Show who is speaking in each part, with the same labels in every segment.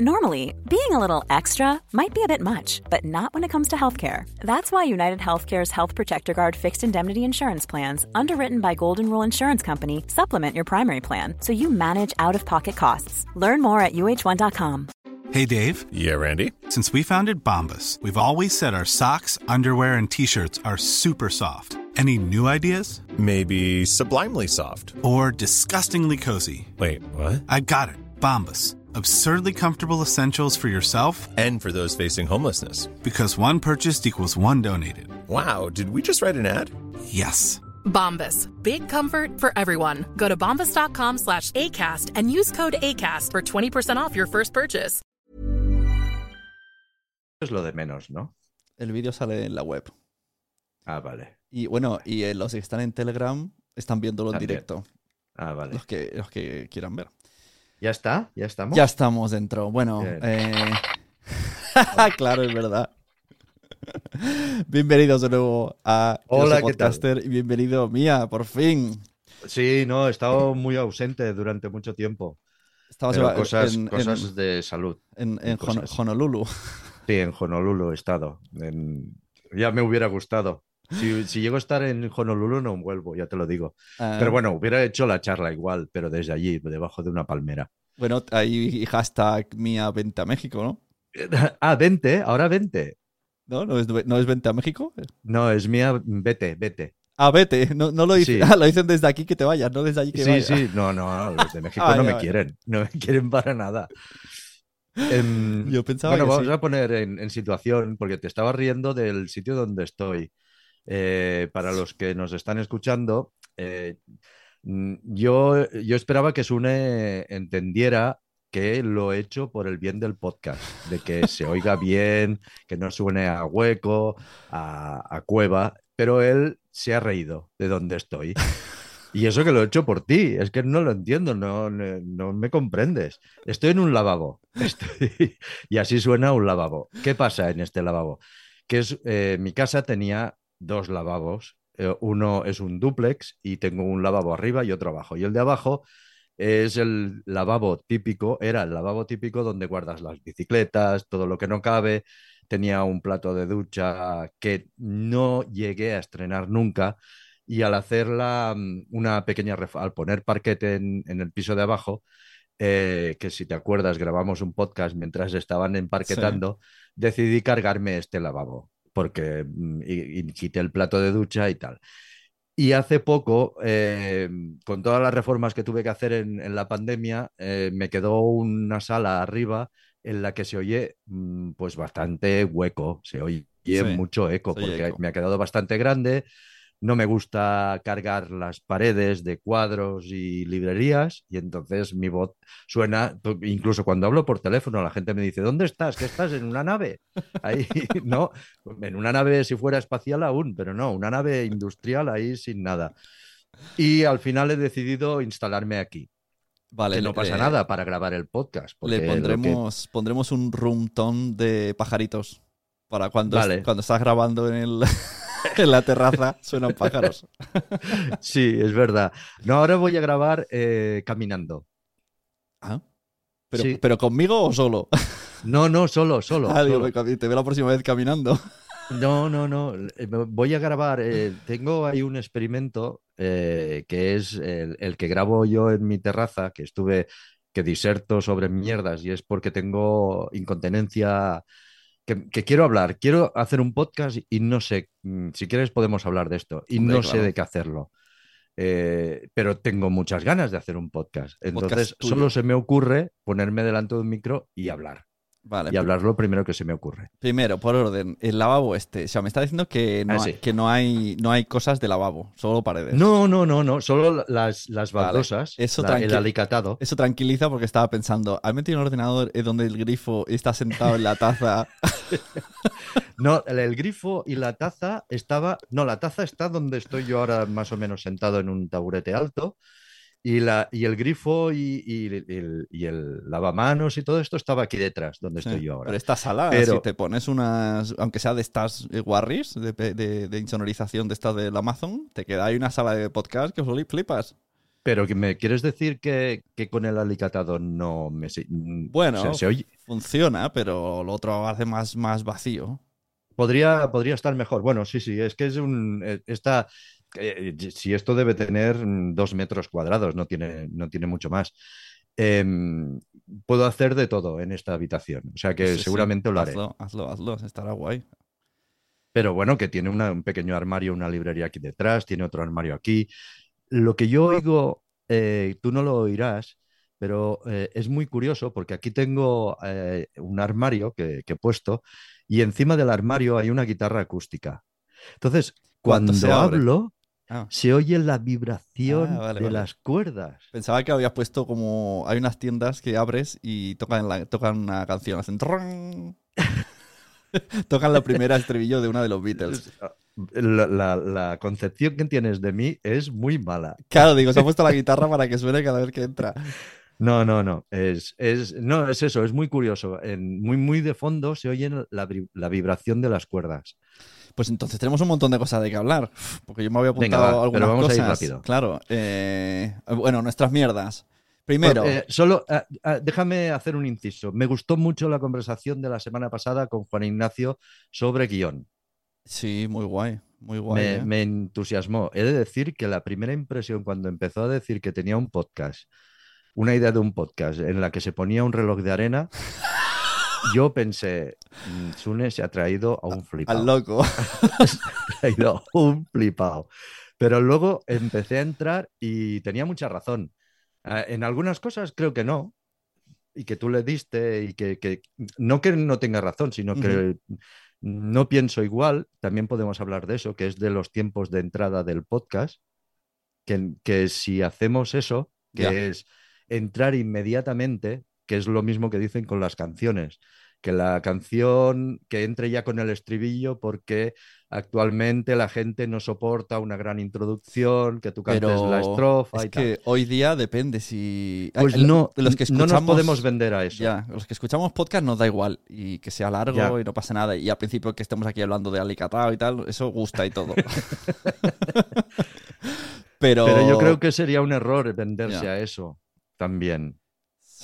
Speaker 1: Normally, being a little extra might be a bit much, but not when it comes to healthcare. That's why United Healthcare's Health Protector Guard fixed indemnity insurance plans, underwritten by Golden Rule Insurance Company, supplement your primary plan so you manage out of pocket costs. Learn more at uh1.com.
Speaker 2: Hey, Dave.
Speaker 3: Yeah, Randy.
Speaker 2: Since we founded Bombus, we've always said our socks, underwear, and t shirts are super soft. Any new ideas?
Speaker 3: Maybe sublimely soft.
Speaker 2: Or disgustingly cozy?
Speaker 3: Wait, what?
Speaker 2: I got it. Bombus. Absurdly comfortable essentials for yourself
Speaker 3: and for those facing homelessness.
Speaker 2: Because one purchased equals one donated.
Speaker 3: Wow, did we just write an ad?
Speaker 2: Yes.
Speaker 4: Bombas. Big comfort for everyone. Go to bombas.com slash ACAST and use code ACAST for 20% off your first purchase.
Speaker 5: Es lo de menos, ¿no?
Speaker 6: El vídeo sale en la web.
Speaker 5: Ah, vale.
Speaker 6: Y bueno, y eh, los que están en Telegram están viéndolo en directo.
Speaker 5: Ah, vale.
Speaker 6: Los que, los que quieran ver.
Speaker 5: ¿Ya está? ¿Ya estamos?
Speaker 6: Ya estamos dentro. Bueno, eh... claro, es verdad. Bienvenidos de nuevo a
Speaker 5: Hola,
Speaker 6: Soy
Speaker 5: ¿qué tal?
Speaker 6: Podcaster y bienvenido Mía, por fin.
Speaker 5: Sí, no, he estado muy ausente durante mucho tiempo.
Speaker 6: Eva-
Speaker 5: cosas,
Speaker 6: en,
Speaker 5: cosas
Speaker 6: en-
Speaker 5: de salud.
Speaker 6: en- en Hon-
Speaker 5: cosas.
Speaker 6: Honolulu.
Speaker 5: Sí, en Honolulu he estado. Ya me hubiera gustado. Si, si llego a estar en Honolulu no vuelvo, ya te lo digo.
Speaker 6: Ah,
Speaker 5: Pero bueno, hubiera hecho la charla igual, pero desde allí, debajo de una palmera.
Speaker 6: Bueno, ahí hashtag Mía vente a México, ¿no?
Speaker 5: Ah, 20, ahora 20.
Speaker 6: ¿No? ¿No es, ¿no es vente a México?
Speaker 5: No, es mía, vete, vete.
Speaker 6: Ah, vete. No, no lo dicen.
Speaker 5: Sí.
Speaker 6: Ah, lo dicen desde aquí que te vayas, no desde allí que
Speaker 5: Sí,
Speaker 6: vayas.
Speaker 5: sí, no, no, los de México
Speaker 6: Ah,
Speaker 5: no me quieren, no me quieren para nada. Em,
Speaker 6: Yo pensaba
Speaker 5: bueno,
Speaker 6: que
Speaker 5: vamos
Speaker 6: sí.
Speaker 5: a poner en, en situación, porque te estaba riendo del sitio donde estoy. Eh, para los que nos están escuchando, eh, mm, yo, yo esperaba que Sune entendiera que lo he hecho por el bien del podcast, de que se oiga bien, que no suene a hueco, a, a cueva, pero él se ha reído de donde estoy. Y eso que lo he hecho por ti, es que no lo entiendo, no, no, no me comprendes. Estoy en un lavabo estoy- y así suena un lavabo. ¿Qué pasa en este lavabo? Que es, eh, mi casa tenía dos lavabos, eh, uno es un dúplex y tengo un lavabo arriba y otro abajo. Y el de abajo es el lavabo típico, era el lavabo típico donde guardas las bicicletas, todo lo que no cabe. Tenía un plato de ducha que no llegué a estrenar nunca y al hacer la, mm, una pequeña al poner parquete en, en el piso de abajo, eh, que si te acuerdas grabamos un podcast mientras estaban emparquetando, decidí cargarme este lavabo porque mm, y, y quité el plato de ducha y tal. Y hace poco, eh, con todas las reformas que tuve que hacer en, en la pandemia, eh, me quedó una sala arriba en la que se oye mm, pues bastante hueco, se oye
Speaker 6: Sí,
Speaker 5: mucho eco, porque
Speaker 6: eco.
Speaker 5: me ha quedado bastante grande. No me gusta cargar las paredes de cuadros y librerías y entonces mi voz suena, incluso cuando hablo por teléfono, la gente me dice, ¿dónde estás? ¿Que estás en una nave? Ahí, no, en una nave si fuera espacial aún, pero no, una nave industrial ahí sin nada. Y al final he decidido instalarme aquí.
Speaker 6: Vale,
Speaker 5: que no pasa
Speaker 6: le-
Speaker 5: nada para grabar el podcast.
Speaker 6: Le
Speaker 5: que-
Speaker 6: pondremos, pondremos un room tone de pajaritos. Para cuando,
Speaker 5: Vale.
Speaker 6: cuando estás grabando en, el, en la terraza, suenan pájaros.
Speaker 5: Sí, es verdad. No, ahora voy a grabar eh, caminando.
Speaker 6: Ah, Pero,
Speaker 5: Sí.
Speaker 6: pero conmigo o solo.
Speaker 5: No, no, solo, solo.
Speaker 6: Ah, digo,
Speaker 5: solo.
Speaker 6: te veo la próxima vez caminando.
Speaker 5: No, no, no. eh, Voy a grabar. eh, tengo ahí un experimento eh, que es el, el que grabo yo en mi terraza, que estuve, que diserto sobre mierdas y es porque tengo incontinencia. Que, que quiero hablar, quiero hacer un podcast y no sé, mm, si quieres podemos hablar de esto y
Speaker 6: Hombre,
Speaker 5: no sé de qué hacerlo. Eh, pero tengo muchas ganas de hacer un podcast. Entonces, solo se me ocurre ponerme delante de un micro y hablar. Y hablar lo primero que se me ocurre.
Speaker 6: Primero, por orden, el lavabo este. O sea, me está diciendo que no,
Speaker 5: ah,
Speaker 6: hay, que no, hay, no hay cosas de lavabo, solo paredes.
Speaker 5: No, no, no, no, solo las, las baldosas, el alicatado.
Speaker 6: Eso tranquiliza porque estaba pensando, ¿han metido un ordenador donde el grifo está sentado en la taza?
Speaker 5: no, el, el, grifo y la taza estaba... No, la taza está donde estoy yo ahora más o menos sentado en un taburete alto. Y, la, y el grifo y, y, y el, lavamanos y todo esto estaba aquí detrás, donde estoy yo ahora.
Speaker 6: Pero esta sala,
Speaker 5: pero...
Speaker 6: si te pones unas, aunque sea de estas eh, warriors, de, de, de, insonorización de estas del Amazon, te queda ahí una sala de podcast que os flipas.
Speaker 5: Pero me quieres decir que, que, con el alicatado no me... Mm,
Speaker 6: bueno, funciona, pero lo otro hace más, más vacío.
Speaker 5: Podría, podría estar mejor. Bueno, sí, sí, es que es un... Eh, está, eh, si esto debe tener mm, dos metros cuadrados, no tiene, no tiene mucho más. Em, puedo hacer de todo en esta habitación. O sea que seguramente lo haré.
Speaker 6: Hazlo, hazlo, hazlo, estará guay.
Speaker 5: Pero bueno, que tiene un pequeño armario, una librería aquí detrás, tiene otro armario aquí. Lo que yo oigo, eh, tú no lo oirás, pero eh, es muy curioso porque aquí tengo un armario que, he puesto y encima del armario hay una guitarra acústica. Entonces, cuando hablo,
Speaker 6: Ah.
Speaker 5: Se oye la vibración
Speaker 6: ah,
Speaker 5: de las cuerdas.
Speaker 6: Pensaba que habías puesto como. Hay unas tiendas que abres y tocan, tocan una canción. Hacen. tocan
Speaker 5: la primera estribillo de una de los Beatles. Ah, la, concepción que tienes de mí es muy mala.
Speaker 6: Claro, digo, se ha puesto la guitarra para que suene cada vez que entra.
Speaker 5: No, no, no. Es, es, no, es eso, es muy curioso. En, muy, muy de fondo se oye la vibración de las cuerdas.
Speaker 6: Pues entonces tenemos un montón de cosas de que hablar. Porque yo me había
Speaker 5: Venga,
Speaker 6: apuntado
Speaker 5: va,
Speaker 6: algunas
Speaker 5: pero vamos a ir
Speaker 6: cosas.
Speaker 5: rápido.
Speaker 6: Claro. eh, bueno, nuestras mierdas. Primero,
Speaker 5: Eh, solo ah, ah, déjame hacer un inciso. Me gustó mucho la conversación de la semana pasada con Juan Ignacio sobre guion.
Speaker 6: sí, muy guay. Muy guay.
Speaker 5: me,
Speaker 6: ¿eh?
Speaker 5: me entusiasmó. He de decir que la primera impresión cuando empezó a decir que tenía un podcast, una idea de un podcast en la que se ponía un reloj de arena, yo pensé, "Mm, Sune se ha traído a un flipado.
Speaker 6: Al loco.
Speaker 5: Se ha traído a un flipado. Pero luego empecé a entrar y tenía mucha razón. Ah, En algunas cosas creo que no, y que tú le diste, y que, que- no que no tenga razón, sino que no pienso igual. También podemos hablar de eso, que es de los tiempos de entrada del podcast, que, que si hacemos eso, que es entrar inmediatamente, que es lo mismo que dicen con las canciones, que la canción que entre ya con el estribillo porque actualmente la gente no soporta una gran introducción, que tú cantes
Speaker 6: Pero
Speaker 5: la estrofa
Speaker 6: es
Speaker 5: y tal.
Speaker 6: que hoy día depende si.
Speaker 5: Pues no,
Speaker 6: los que
Speaker 5: no nos
Speaker 6: escuchamos-
Speaker 5: podemos vender a eso.
Speaker 6: Ya, los que escuchamos podcast nos da igual y que sea largo
Speaker 5: Ya.
Speaker 6: y no pasa nada. Y al principio que estemos aquí hablando de Alicatao y tal, eso gusta y todo. Pero...
Speaker 5: Pero yo creo que sería un error venderse
Speaker 6: Ya.
Speaker 5: a eso también.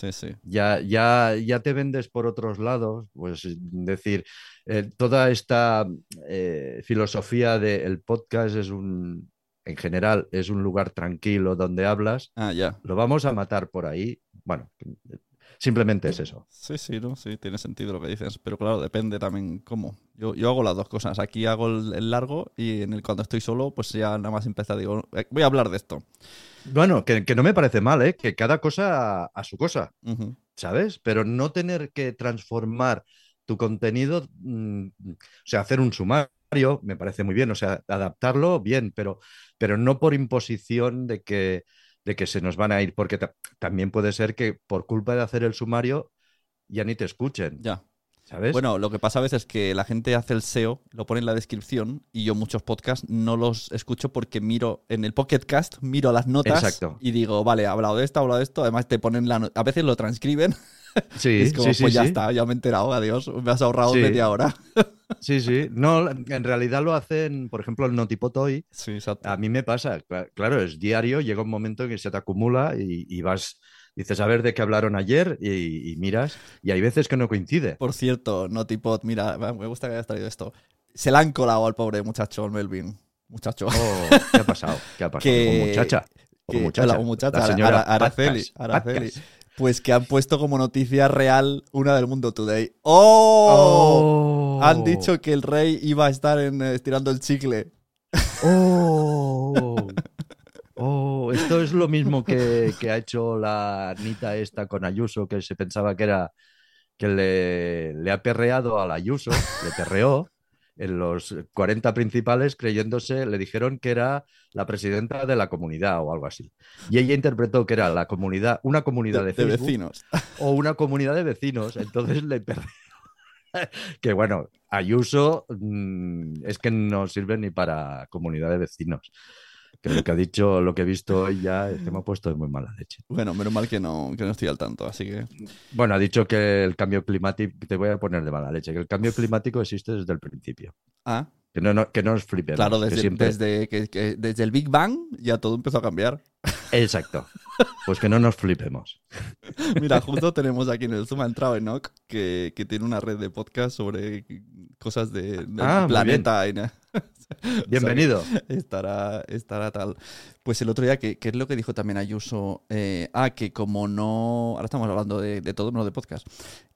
Speaker 6: Sí, sí.
Speaker 5: Ya, ya, ya te vendes por otros lados, pues decir, eh, toda esta eh, filosofía del podcast es un, en general, es un lugar tranquilo donde hablas,
Speaker 6: Ah, ya.
Speaker 5: lo vamos a matar por ahí. Bueno, simplemente es eso.
Speaker 6: Sí, sí, ¿no? Sí, tiene sentido lo que dices. Pero claro, depende también cómo. Yo, yo hago las dos cosas. Aquí hago el, el largo y en el cuando estoy solo, pues ya nada más empezar, digo, "Eh, voy a hablar de esto.
Speaker 5: Bueno, que, que no me parece mal, ¿eh? Que cada cosa a, a su cosa. ¿sabes? Pero no tener que transformar tu contenido, mm, o sea, hacer un sumario, me parece muy bien, o sea, adaptarlo bien, pero, pero no por imposición de que, de que se nos van a ir, porque ta- también puede ser que por culpa de hacer el sumario ya ni te escuchen,
Speaker 6: Ya.
Speaker 5: ¿Sabes?
Speaker 6: Bueno, lo que pasa a veces es que la gente hace el SEO, lo pone en la descripción y yo muchos podcasts no los escucho porque miro en el Pocket Cast, miro las notas
Speaker 5: Exacto.
Speaker 6: y digo, vale, he hablado de esto, he hablado de esto. Además, te ponen la no- A veces lo transcriben.
Speaker 5: sí,
Speaker 6: es como,
Speaker 5: sí, sí,
Speaker 6: pues ya
Speaker 5: sí.
Speaker 6: está, ya me he enterado, adiós. Me has ahorrado media hora.
Speaker 5: Sí, sí. No, en realidad lo hacen, por ejemplo, el Notipot hoy.
Speaker 6: Sí, exacto.
Speaker 5: A mí me pasa, cla- claro, es diario, llega un momento en que se te acumula y, y vas, dices a ver de qué hablaron ayer y, y miras, y hay veces que no coincide.
Speaker 6: Por cierto, Notipod, mira, me gusta que hayas traído esto. Se le han colado al pobre muchacho, el Melvin. Muchacho.
Speaker 5: Oh, ¿qué ha pasado? ¿Qué ha pasado?
Speaker 6: Que-
Speaker 5: O muchacha. O muchacha.
Speaker 6: o muchacha,
Speaker 5: La
Speaker 6: Ara-
Speaker 5: señora
Speaker 6: Ara- Araceli,
Speaker 5: Patcas,
Speaker 6: Araceli.
Speaker 5: Patcas.
Speaker 6: Pues que han puesto como noticia real una del Mundo Today. ¡Oh!
Speaker 5: Oh.
Speaker 6: Han dicho que el rey iba a estar en, estirando el chicle.
Speaker 5: Oh. Oh, esto es lo mismo que, que ha hecho la Anita esta con Ayuso, que se pensaba que era, que le, le ha perreado a la Ayuso, le perreó en los 40 principales creyéndose, le dijeron que era la presidenta de la comunidad o algo así. Y ella interpretó que era la comunidad, una comunidad de,
Speaker 6: de
Speaker 5: Facebook
Speaker 6: vecinos.
Speaker 5: o una comunidad de vecinos. Entonces le perreó. que bueno, Ayuso mm, es que no sirve ni para comunidad de vecinos. Que lo que ha dicho, lo que he visto hoy ya es que me ha puesto de muy mala leche.
Speaker 6: Bueno, menos mal que no, que no estoy al tanto, así que.
Speaker 5: Bueno, ha dicho que el cambio climático, te voy a poner de mala leche, que el cambio climático existe desde el principio.
Speaker 6: Ah,
Speaker 5: Que no, no- que no os flipemos.
Speaker 6: claro,
Speaker 5: que
Speaker 6: desde,
Speaker 5: siempre-
Speaker 6: desde, que, que desde el Big Bang ya todo empezó a cambiar.
Speaker 5: Exacto. Pues que no nos flipemos.
Speaker 6: Mira, justo tenemos aquí en el Zoom ha entrado Enoch, que, que tiene una red de podcast sobre cosas de, del
Speaker 5: Ah,
Speaker 6: planeta.
Speaker 5: Bienvenido.
Speaker 6: estará, estará tal. Pues el otro día, que, que es lo que dijo también Ayuso, eh, ah, que como no, ahora estamos hablando de, de todo, no de podcast,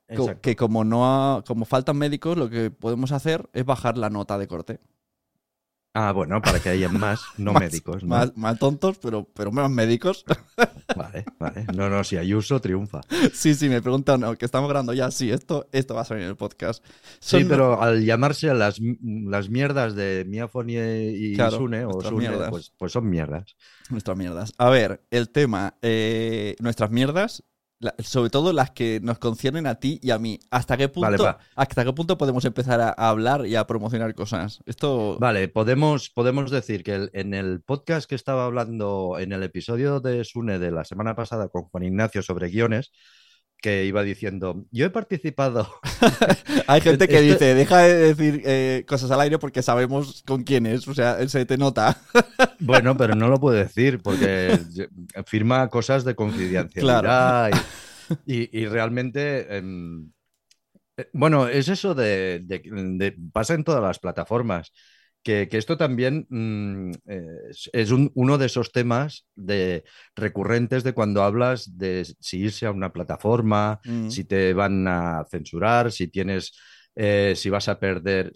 Speaker 5: Exacto.
Speaker 6: que como no ha- como faltan médicos, lo que podemos hacer es bajar la nota de corte.
Speaker 5: Ah, bueno, para que haya más no
Speaker 6: Más-
Speaker 5: médicos. ¿no?
Speaker 6: Más, más tontos, pero, pero menos médicos.
Speaker 5: Vale, vale. No, no, si Ayuso triunfa.
Speaker 6: sí, sí, me preguntan, no, que estamos grabando ya, sí, esto, esto va a salir en el podcast.
Speaker 5: Sí, pero al llamarse a las, las mierdas de Miafoni y
Speaker 6: Claro,
Speaker 5: Sune, o Sune, pues, pues son mierdas.
Speaker 6: Nuestras mierdas. A ver, el tema, eh, nuestras mierdas, la- sobre todo las que nos conciernen a ti y a mí. ¿Hasta qué punto,
Speaker 5: Vale,
Speaker 6: hasta qué punto podemos empezar a, a hablar y a promocionar cosas? Esto.
Speaker 5: Vale, podemos, podemos decir que el- en el podcast que estaba hablando, en el episodio de Sune de la semana pasada con Juan Ignacio sobre guiones, que iba diciendo, yo he participado
Speaker 6: Hay gente que dice, deja de decir eh, cosas al aire porque sabemos con quién es. O sea, se te nota.
Speaker 5: Bueno, pero no lo puedo decir porque firma cosas de confidencialidad y, y- y realmente, em, eh, bueno, es eso de, de- de- pasa en todas las plataformas, que, que esto también mm, es, es un- uno de esos temas de, recurrentes de cuando hablas de si irse a una plataforma,
Speaker 6: Mm.
Speaker 5: si te van a censurar, si tienes, eh, si vas a perder,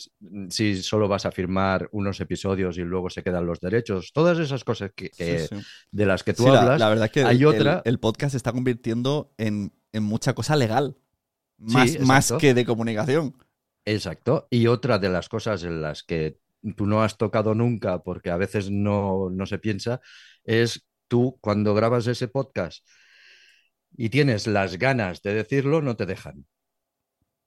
Speaker 5: si solo vas a firmar unos episodios y luego se quedan los derechos, todas esas cosas que, que-
Speaker 6: Sí, sí.
Speaker 5: de las que tú
Speaker 6: Sí,
Speaker 5: hablas.
Speaker 6: la, verdad es que
Speaker 5: hay
Speaker 6: el,
Speaker 5: otra-
Speaker 6: el- podcast se está convirtiendo en, en mucha cosa legal. Más, que de comunicación.
Speaker 5: Exacto. Y otra de las cosas en las que tú no has tocado nunca, porque a veces no, no se piensa, es tú cuando grabas ese podcast y tienes las ganas de decirlo, no te dejan.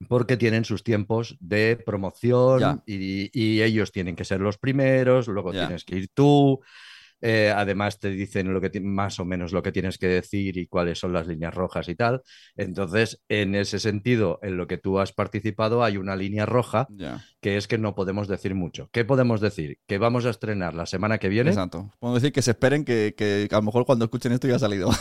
Speaker 5: Porque tienen sus tiempos de promoción y, y ellos tienen que ser los primeros, luego
Speaker 6: Ya.
Speaker 5: tienes que ir tú. Eh, además te dicen lo que ti- más o menos lo que tienes que decir y cuáles son las líneas rojas y tal. Entonces, en ese sentido, en lo que tú has participado, hay una línea roja que es que no podemos decir mucho. ¿Qué podemos decir? Que vamos a estrenar la semana que viene.
Speaker 6: Exacto. Podemos decir que se esperen que, que a lo mejor cuando escuchen esto ya ha salido.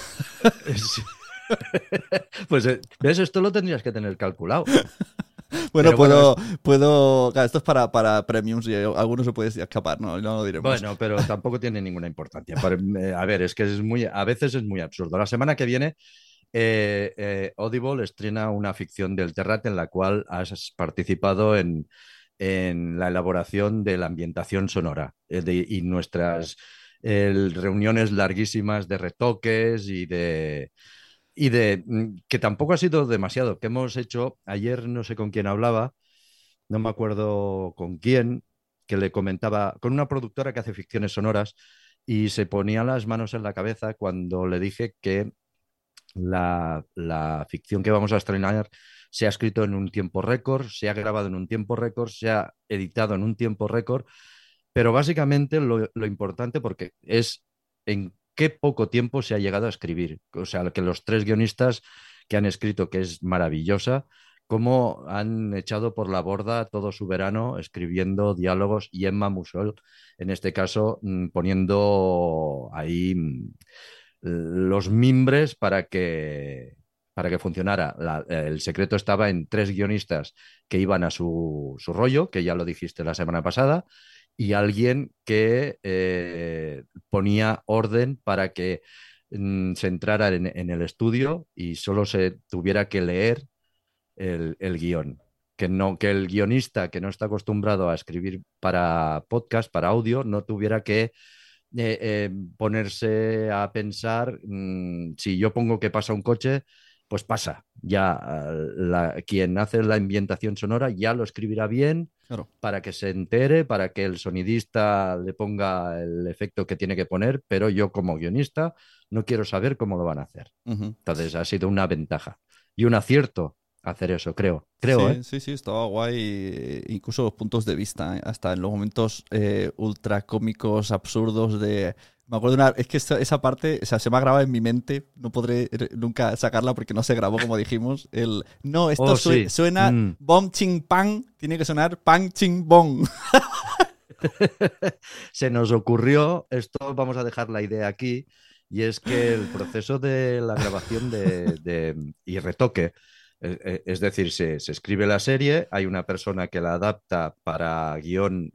Speaker 5: Sí. pues, eh, ¿ves? Esto lo tendrías que tener calculado.
Speaker 6: bueno, puedo, puedo. claro, esto es para, para premiums y algunos se puede escapar, no, no lo diremos.
Speaker 5: Bueno, pero tampoco tiene ninguna importancia. Por- eh, a ver, es que es muy, a veces es muy absurdo. La semana que viene, eh, eh, Audible estrena una ficción del Terrat en la cual has participado en, en la elaboración de la ambientación sonora de- y nuestras reuniones larguísimas de retoques y de, y de mm, que tampoco ha sido demasiado, que hemos hecho, ayer no sé con quién hablaba, no me acuerdo con quién, que le comentaba, con una productora que hace ficciones sonoras, y se ponía las manos en la cabeza cuando le dije que la, la ficción que vamos a estrenar se ha escrito en un tiempo récord, se ha grabado en un tiempo récord, se ha editado en un tiempo récord, pero básicamente lo, lo importante porque es en qué poco tiempo se ha llegado a escribir. O sea, que los tres guionistas que han escrito, que es maravillosa, cómo han echado por la borda todo su verano escribiendo diálogos y Emma Musol, en este caso, mm, poniendo ahí mm, los mimbres para que, para que funcionara. El secreto estaba en tres guionistas que iban a su, su rollo, que ya lo dijiste la semana pasada, y alguien que eh, ponía orden para que mm, se entrara en, el estudio y solo se tuviera que leer el, el guion. Que, no, que el guionista que no está acostumbrado a escribir para podcast, para audio, no tuviera que eh, eh, ponerse a pensar mm, si yo pongo que pasa un coche, pues pasa. Ya eh, la- quien hace la ambientación sonora ya lo escribirá bien
Speaker 6: Claro.
Speaker 5: para que se entere, para que el sonidista le ponga el efecto que tiene que poner, pero yo como guionista no quiero saber cómo lo van a hacer. Entonces ha sido una ventaja y un acierto hacer eso, creo. Creo,
Speaker 6: sí,
Speaker 5: ¿eh?
Speaker 6: sí, sí, estaba guay. eh, Incluso los puntos de vista, eh, hasta en los momentos eh, ultra cómicos, absurdos de. Me acuerdo una. Es que esa, esa parte, o sea, se me ha grabado en mi mente. No podré nunca sacarla porque no se grabó como dijimos. El. No, esto
Speaker 5: Oh, sí.
Speaker 6: suena
Speaker 5: Mm.
Speaker 6: bom ching pang. Tiene que sonar pang ching bong.
Speaker 5: Se nos ocurrió, esto vamos a dejar la idea aquí, y es que el proceso de la grabación de, de- y retoque, es decir, se, se escribe la serie, hay una persona que la adapta para guion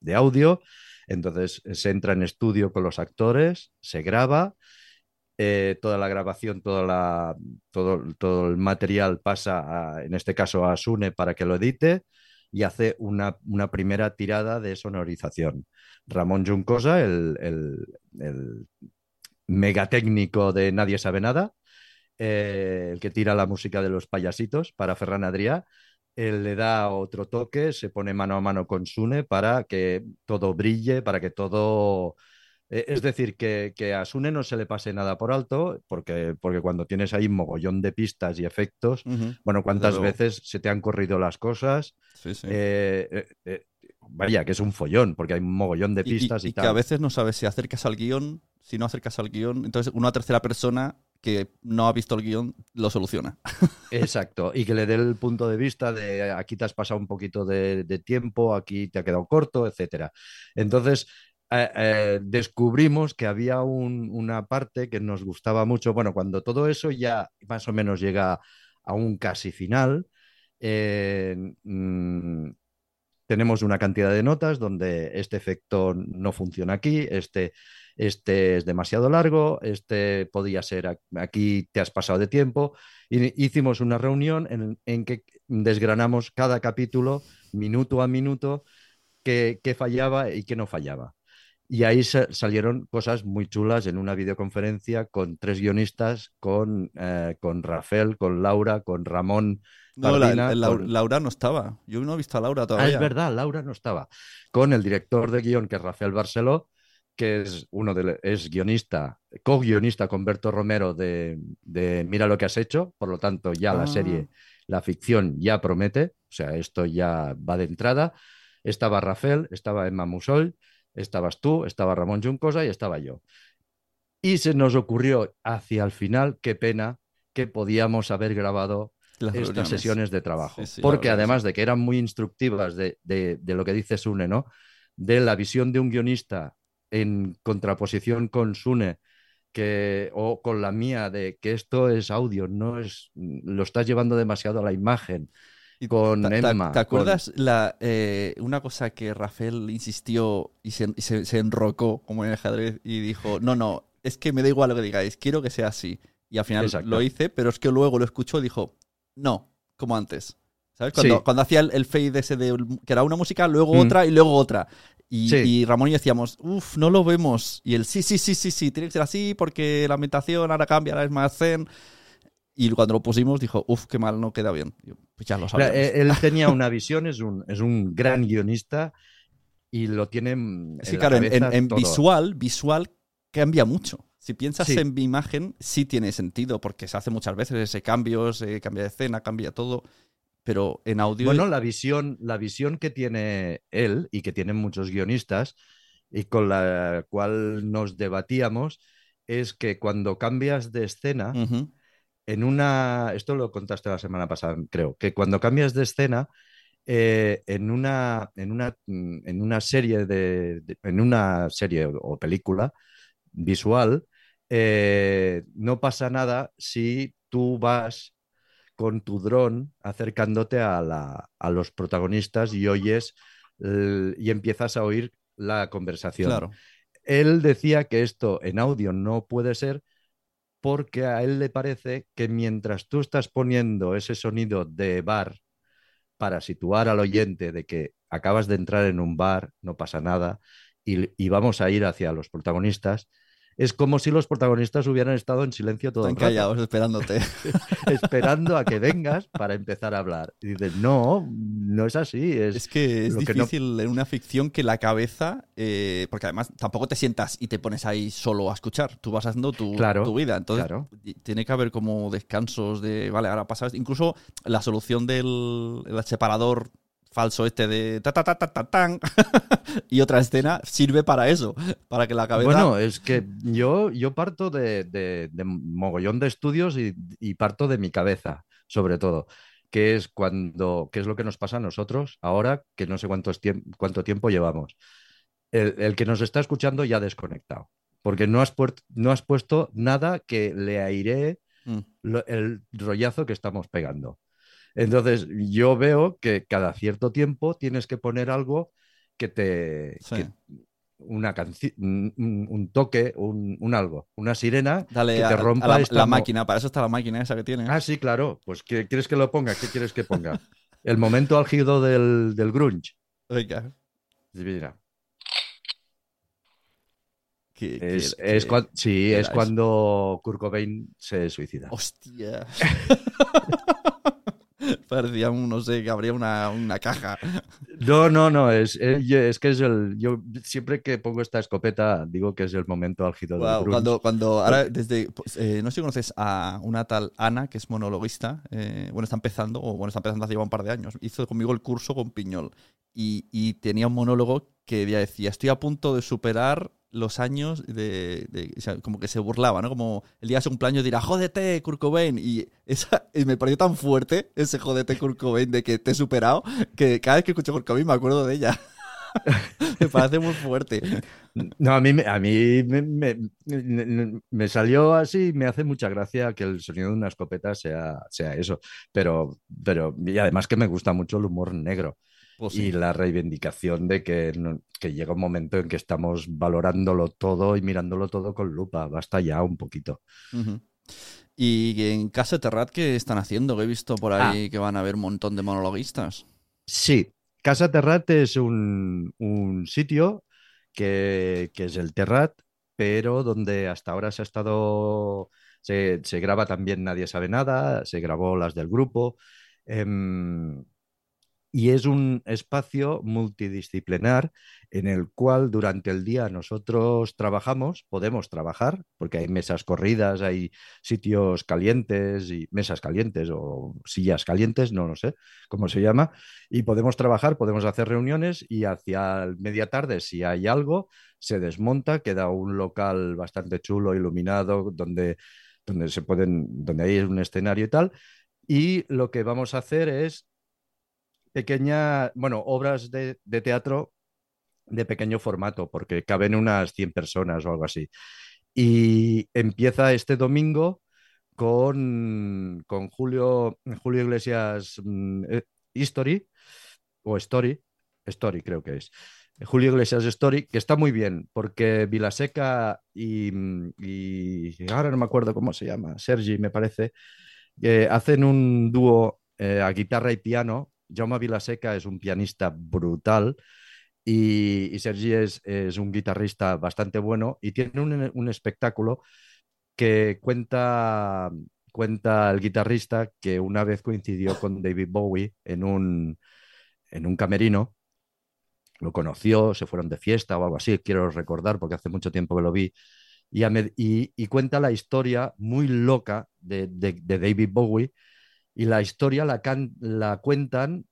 Speaker 5: de audio, entonces se entra en estudio con los actores, se graba, eh, toda la grabación, toda la, todo, todo el material pasa, a- en este caso, a Sune para que lo edite y hace una, una primera tirada de sonorización. Ramón Juncosa, el, el, el megatécnico de Nadie sabe nada, eh, el que tira la música de los payasitos para Ferran Adrià, él le da otro toque, se pone mano a mano con Sune para que todo brille, para que todo... eh, Es decir, que, que a Sune no se le pase nada por alto, porque, porque cuando tienes ahí un mogollón de pistas y efectos, bueno, ¿cuántas veces se te han corrido las cosas?
Speaker 6: Sí, sí.
Speaker 5: Eh, vaya, que es un follón, porque hay un mogollón de
Speaker 6: Y- y-
Speaker 5: pistas y,
Speaker 6: y que a veces no sabes si acercas al guion, si no acercas al guion. Entonces, una tercera persona que no ha visto el guion lo soluciona.
Speaker 5: Exacto, y que le dé el punto de vista de aquí te has pasado un poquito de, tiempo, aquí te ha quedado corto, etcétera. Entonces, eh, eh, descubrimos que había un- una parte que nos gustaba mucho. Bueno, cuando todo eso ya más o menos llega a un casi final, eh, mm, tenemos una cantidad de notas donde este efecto no funciona aquí, este, este es demasiado largo, este podía ser aquí te has pasado de tiempo. Y hicimos una reunión en, en que desgranamos cada capítulo, minuto a minuto, qué, qué fallaba y qué no fallaba. Y ahí sa- salieron cosas muy chulas en una videoconferencia con tres guionistas, con, eh, con Rafael, con Laura, con Ramón.
Speaker 6: No, la-
Speaker 5: Pardina,
Speaker 6: la-
Speaker 5: con-
Speaker 6: Laura no estaba. Yo no he visto a Laura
Speaker 5: Ah,
Speaker 6: todavía.
Speaker 5: es verdad, Laura no estaba. Con el director de guion, que es Rafael Barceló, que es uno de, es guionista, co-guionista con Berto Romero de, de Mira lo que has hecho, por lo tanto ya
Speaker 6: Ah.
Speaker 5: la serie, la ficción ya promete, o sea, esto ya va de entrada. Estaba Rafael, estaba Emma Musol, estabas tú, estaba Ramón Juncosa y estaba yo. Y se nos ocurrió hacia el final, qué pena que podíamos haber grabado
Speaker 6: Las
Speaker 5: estas
Speaker 6: reuniones.
Speaker 5: sesiones de trabajo.
Speaker 6: Sí, sí, la
Speaker 5: Porque además de que eran muy instructivas de, de- de lo que dice Sune, ¿no? De la visión de un guionista en contraposición con Sune, que, o con la mía, de que esto es audio, no es, lo estás llevando demasiado a la imagen.
Speaker 6: Y
Speaker 5: con
Speaker 6: ¿te- te-
Speaker 5: Emma,
Speaker 6: ¿Te
Speaker 5: con-
Speaker 6: acuerdas la, eh, una cosa que Rafael insistió y se, y se- se enrocó como en el ajedrez y dijo, no, no, es que me da igual lo que digáis, quiero que sea así. Y al final
Speaker 5: Exacto.
Speaker 6: lo hice, pero es que luego lo escuchó y dijo, no, como antes. ¿Sabes? Cuando,
Speaker 5: Sí.
Speaker 6: cuando hacía el, el fade ese de que era una música, luego
Speaker 5: Mm.
Speaker 6: otra y luego otra. Y,
Speaker 5: Sí.
Speaker 6: y Ramón y yo decíamos, uff, no lo vemos. Y él, sí, sí, sí, sí, sí, tiene que ser así porque la ambientación ahora cambia, ahora es más zen. Y cuando lo pusimos dijo, uff, qué mal, no queda bien. Yo, pues ya lo sabemos.
Speaker 5: eh, él tenía una visión, es un, es un gran guionista y lo tiene en
Speaker 6: Sí,
Speaker 5: la
Speaker 6: claro, en, visual, visual cambia mucho. Si piensas
Speaker 5: Sí.
Speaker 6: en mi imagen, sí tiene sentido, porque se hace muchas veces ese cambio, se cambia de escena, cambia todo. Pero en audio.
Speaker 5: Bueno, la visión, la visión que tiene él y que tienen muchos guionistas y con la cual nos debatíamos es que cuando cambias de escena, en una, esto lo contaste la semana pasada, creo, que cuando cambias de escena, eh, en una, en una, mm, en una serie de, de- en una serie o, o película visual, eh, no pasa nada si tú vas con tu dron acercándote a, la- a los protagonistas y oyes y empiezas a oír la conversación.
Speaker 6: Claro.
Speaker 5: Él decía que esto en audio no puede ser porque a él le parece que mientras tú estás poniendo ese sonido de bar para situar al oyente de que acabas de entrar en un bar, no pasa nada, y, y vamos a ir hacia los protagonistas, es como si los protagonistas hubieran estado en silencio todo
Speaker 6: Están
Speaker 5: el rato,
Speaker 6: callados esperándote.
Speaker 5: esperando a que vengas para empezar a hablar. Y dices, no, no es así. Es,
Speaker 6: Es que es
Speaker 5: lo que no-
Speaker 6: difícil en una ficción que la cabeza, eh, porque además tampoco te sientas y te pones ahí solo a escuchar, tú vas haciendo tu,
Speaker 5: Claro,
Speaker 6: tu vida, entonces
Speaker 5: claro.
Speaker 6: tiene que haber como descansos de, vale, ahora pasa esto. incluso la solución del el separador falso este de ta ta ta ta ta tan y otra escena sirve para eso, para que la cabeza
Speaker 5: Bueno, es que yo, yo parto de, de- de mogollón de estudios y, y parto de mi cabeza, sobre todo, que es cuando, que es lo que nos pasa a nosotros ahora, que no sé cuántos tiemp- cuánto tiempo llevamos. El, el que nos está escuchando ya ha desconectado, porque no has, no has puesto nada que le airee
Speaker 6: Mm.
Speaker 5: lo- el rollazo que estamos pegando. Entonces, yo veo que cada cierto tiempo tienes que poner algo que te...
Speaker 6: Sí.
Speaker 5: que- una canción, un, toque, un, un algo, una sirena
Speaker 6: Dale
Speaker 5: que te
Speaker 6: a
Speaker 5: rompa
Speaker 6: la,
Speaker 5: esta
Speaker 6: la
Speaker 5: mo-
Speaker 6: máquina, para eso está la máquina esa que tiene.
Speaker 5: Ah, sí, claro. Pues ¿qué quieres que lo ponga? ¿Qué quieres que ponga? El momento álgido del, del grunge.
Speaker 6: Venga.
Speaker 5: Mira, es, es cuan- sí, es cuando Kurt Cobain se suicida.
Speaker 6: Hostia. Parecía, un, no sé, que habría una, una caja.
Speaker 5: No, no, no, es, es, es que es el. Yo siempre que pongo esta escopeta digo que es el momento álgido del
Speaker 6: Guau,
Speaker 5: grunge.
Speaker 6: cuando, cuando ahora desde pues, eh, no sé si conoces a una tal Ana que es monologuista eh, bueno está empezando o bueno está empezando hace ya un par de años hizo conmigo el curso con Piñol y, y tenía un monólogo que decía estoy a punto de superar los años de, de- o sea, como que se burlaba no como el día de su cumpleaños dirá jódete Kurt Cobain y esa y me pareció tan fuerte ese jódete Kurt Cobain de que te he superado que cada vez que escucho Kurt Cobain me acuerdo de ella. Me parece muy fuerte.
Speaker 5: No, a mí, a mí me, me- me- me salió así, me hace mucha gracia que el sonido de una escopeta sea, sea eso, pero, pero y además que me gusta mucho el humor negro
Speaker 6: Pues
Speaker 5: y la reivindicación de que, no- que llega un momento en que estamos valorándolo todo y mirándolo todo con lupa, basta ya un poquito.
Speaker 6: Y en Casa Terrat, ¿qué están haciendo? Que he visto por
Speaker 5: Ah.
Speaker 6: ahí que van a haber un montón de monologuistas.
Speaker 5: Sí, Casa Terrat es un, un sitio que, que es el Terrat, pero donde hasta ahora se ha estado, se, se graba también Nadie sabe nada, se grabó las del grupo, em, y es un espacio multidisciplinar en el cual durante el día nosotros trabajamos, podemos trabajar, porque hay mesas corridas, hay sitios calientes y mesas calientes o sillas calientes, no lo sé cómo se llama, y podemos trabajar, podemos hacer reuniones y hacia media tarde, si hay algo, se desmonta, queda un local bastante chulo, iluminado, donde, donde se pueden, donde hay un escenario y tal. Y lo que vamos a hacer es pequeñas, bueno, obras de, de teatro de pequeño formato, porque caben unas 100 personas o algo así. Y empieza este domingo con, con Julio, Julio Iglesias mm, eh, History, o Story, Story creo que es. Julio Iglesias Story, que está muy bien, porque Vilaseca y, mm, ahora no me acuerdo cómo se llama, Sergi me parece, eh, hacen un dúo eh, a guitarra y piano. Jaume Vilaseca es un pianista brutal y, Sergi es, un guitarrista bastante bueno y tiene un, espectáculo que cuenta, cuenta el guitarrista que una vez coincidió con David Bowie en un, en un camerino, lo conoció, se fueron de fiesta o algo así, quiero recordar porque hace mucho tiempo que lo vi, y, cuenta la historia muy loca de David Bowie y la historia la, can- la cuentan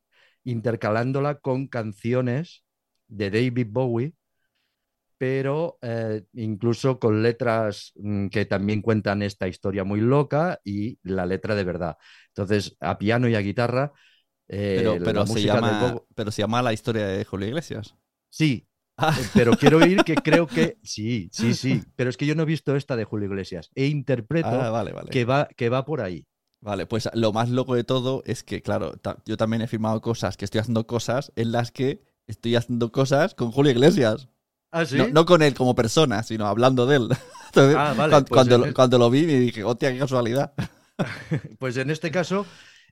Speaker 5: intercalándola con canciones de David Bowie pero eh, incluso con letras mm, que también cuentan esta historia muy loca y la letra de verdad. Entonces, a piano y a guitarra. eh,
Speaker 6: Pero, se llama, pero se llama la historia de Julio Iglesias.
Speaker 5: Sí,
Speaker 6: Ah,
Speaker 5: eh, pero quiero oír que creo que sí, sí, sí. Pero es que yo no he visto esta de Julio Iglesias e interpreto
Speaker 6: ah, vale, vale.
Speaker 5: que, va, que va por ahí.
Speaker 6: Vale, pues lo más loco de todo es que, claro, ta- yo también he firmado cosas, que estoy haciendo cosas en las que estoy haciendo cosas con Julio Iglesias.
Speaker 5: ¿Ah, sí?
Speaker 6: No, no con él como persona, sino hablando de él. Entonces,
Speaker 5: Ah, vale, pues
Speaker 6: cuando, lo-
Speaker 5: el-
Speaker 6: cuando lo vi me dije, hostia, qué casualidad.
Speaker 5: Pues en este caso,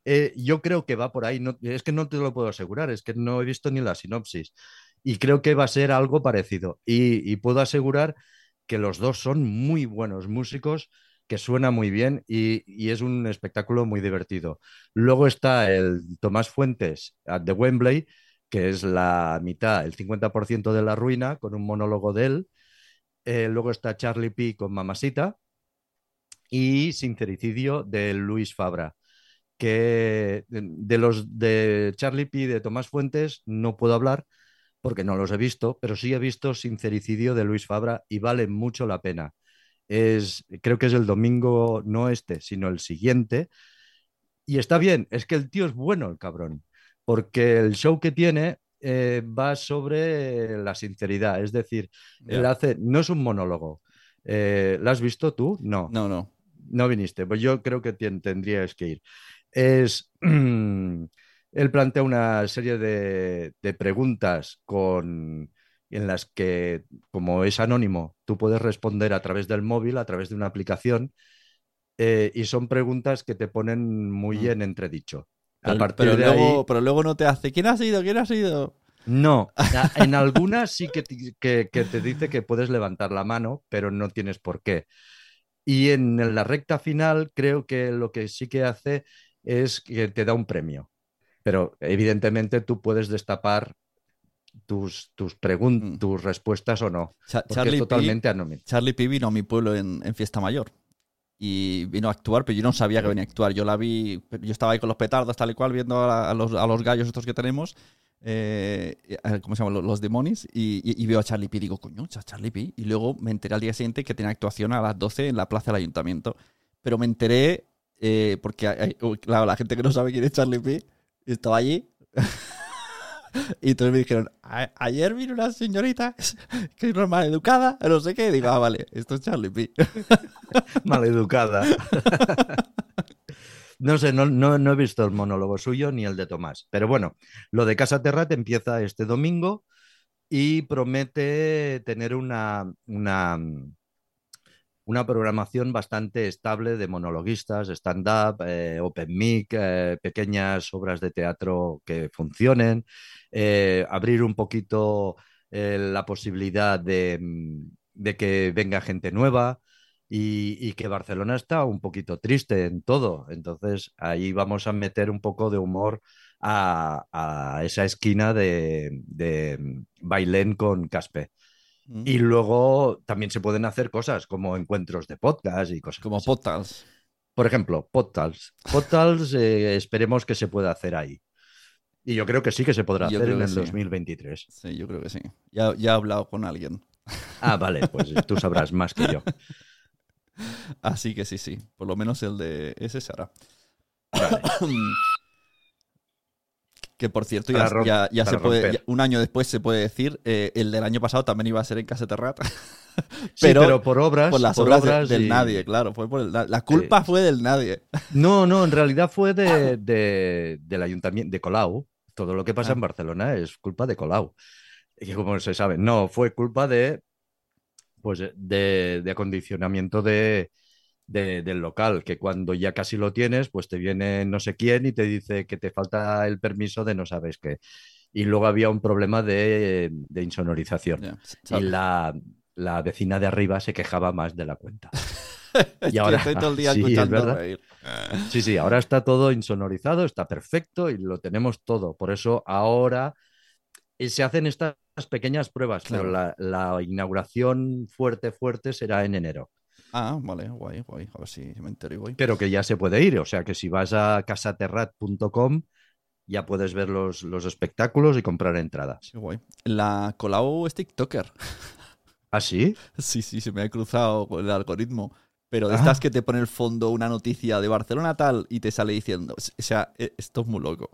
Speaker 5: eh, yo creo que va por ahí. No, es que no te lo puedo asegurar, es que no he visto ni la sinopsis. Y creo que va a ser algo parecido. Y, y puedo asegurar que los dos son muy buenos músicos, suena muy bien y, es un espectáculo muy divertido. Luego está el Tomás Fuentes at the Wembley, que es la mitad, el 50% de la ruina, con un monólogo de él. Eh, luego está Charlie P con Mamasita y Sincericidio de Luis Fabra que de los de Charlie P. de Tomás Fuentes no puedo hablar porque no los he visto, pero sí he visto Sincericidio de Luis Fabra y vale mucho la pena. Es, creo que es el domingo, no este, sino el siguiente. Y está bien, es que el tío es bueno, el cabrón, porque el show que tiene eh, va sobre la sinceridad, es decir, él hace, no es un monólogo. Eh, ¿Lo has visto tú? No.
Speaker 6: No, no.
Speaker 5: No viniste, pues yo creo que tendrías que ir. Es, él plantea una serie de, de preguntas con, en las que, como es anónimo, tú puedes responder a través del móvil, a través de una aplicación, eh, y son preguntas que te ponen muy
Speaker 6: Mm.
Speaker 5: en entredicho. A
Speaker 6: Pero,
Speaker 5: partir
Speaker 6: pero
Speaker 5: de
Speaker 6: luego,
Speaker 5: ahí,
Speaker 6: pero luego no te hace. ¿Quién ha sido? ¿Quién ha sido?
Speaker 5: no. En algunas sí que- que te dice que puedes levantar la mano, pero no tienes por qué. Y en la recta final creo que lo que sí que hace es que te da un premio. Pero evidentemente tú puedes destapar tus, tus,
Speaker 6: Mm.
Speaker 5: tus respuestas o no.
Speaker 6: Cha- Charlie
Speaker 5: es totalmente.
Speaker 6: Charlie P vino a mi pueblo en, en Fiesta Mayor. Y vino a actuar, pero yo no sabía que venía a actuar. Yo la vi, yo estaba ahí con los petardos, tal y cual, viendo a, a los, a los gallos estos que tenemos. eh, ¿Cómo se llaman? Los, los demonios. Y, y- y veo a Charlie P. y digo, coño, Cha- Charlie P. Y luego me enteré al día siguiente que tenía actuación a las 12 en la plaza del ayuntamiento. Pero me enteré eh, porque, hay- claro, la gente que no sabe quién es Charlie P. estaba allí. Y entonces me dijeron, "A- ayer vino una señorita que es normal educada, no sé qué. Y digo, ah, vale, esto es Charlie P.
Speaker 5: Maleducada. No sé, no, no, no he visto el monólogo suyo ni el de Tomás. Pero bueno, lo de Casa Terrat empieza este domingo y promete tener una, una, una programación bastante estable de monologuistas, stand-up, eh, open mic, eh, pequeñas obras de teatro que funcionen, eh, abrir un poquito eh, la posibilidad de, mm, de que venga gente nueva y, y que Barcelona está un poquito triste en todo. Entonces ahí vamos a meter un poco de humor a, a esa esquina de, de mm, Bailén con Caspe.
Speaker 6: Mm.
Speaker 5: Y luego también se pueden hacer cosas como encuentros de podcast y cosas
Speaker 6: Como. Potals.
Speaker 5: Por ejemplo, Podtals. Podtals eh, esperemos que se pueda hacer ahí. Y yo creo que sí que se podrá
Speaker 6: Yo
Speaker 5: hacer en el
Speaker 6: sí.
Speaker 5: 2023.
Speaker 6: Sí, yo creo que sí. Ya, ya he hablado con alguien.
Speaker 5: Ah, vale, pues tú sabrás más que yo.
Speaker 6: Así que sí, sí. Por lo menos el de ese se hará. que por cierto, ya, ya, ya se puede, ya- un año después se puede decir, eh, el del año pasado también iba a ser en Caseterrat.
Speaker 5: Sí,
Speaker 6: Pero
Speaker 5: pero, por obras.
Speaker 6: por las
Speaker 5: por
Speaker 6: obras, de-
Speaker 5: obras
Speaker 6: del nadie, claro. Fue por el la culpa fue del nadie.
Speaker 5: No, no, en realidad fue de, de- del ayuntamiento de Colau. Todo lo que pasa
Speaker 6: Ah.
Speaker 5: en Barcelona es culpa de Colau. Y como se sabe, no, fue culpa de, pues, de, de acondicionamiento de, de- del local, que cuando ya casi lo tienes, pues te viene no sé quién y te dice que te falta el permiso de no sabes qué. Y luego había un problema de, de insonorización. Y la, la vecina de arriba se quejaba más de la cuenta. Y ahora-
Speaker 6: que estoy todo el día
Speaker 5: sí, es
Speaker 6: escuchando reír.
Speaker 5: Sí, sí, ahora está todo insonorizado, está perfecto y lo tenemos todo. Por eso ahora eh, se hacen estas pequeñas pruebas, pero la, la inauguración fuerte, fuerte será en enero.
Speaker 6: Ah, vale, guay, guay. A ver si me entero y voy.
Speaker 5: Pero que ya se puede ir, o sea que si vas a casaterrat.com ya puedes ver los, los espectáculos y comprar entradas.
Speaker 6: Qué guay. La Colau es TikToker.
Speaker 5: ¿Ah, sí?
Speaker 6: Sí, sí, se me ha cruzado con el algoritmo. Pero de
Speaker 5: Ah.
Speaker 6: estas que te pone el fondo una noticia de Barcelona tal y te sale diciendo, o sea, e- esto es muy loco.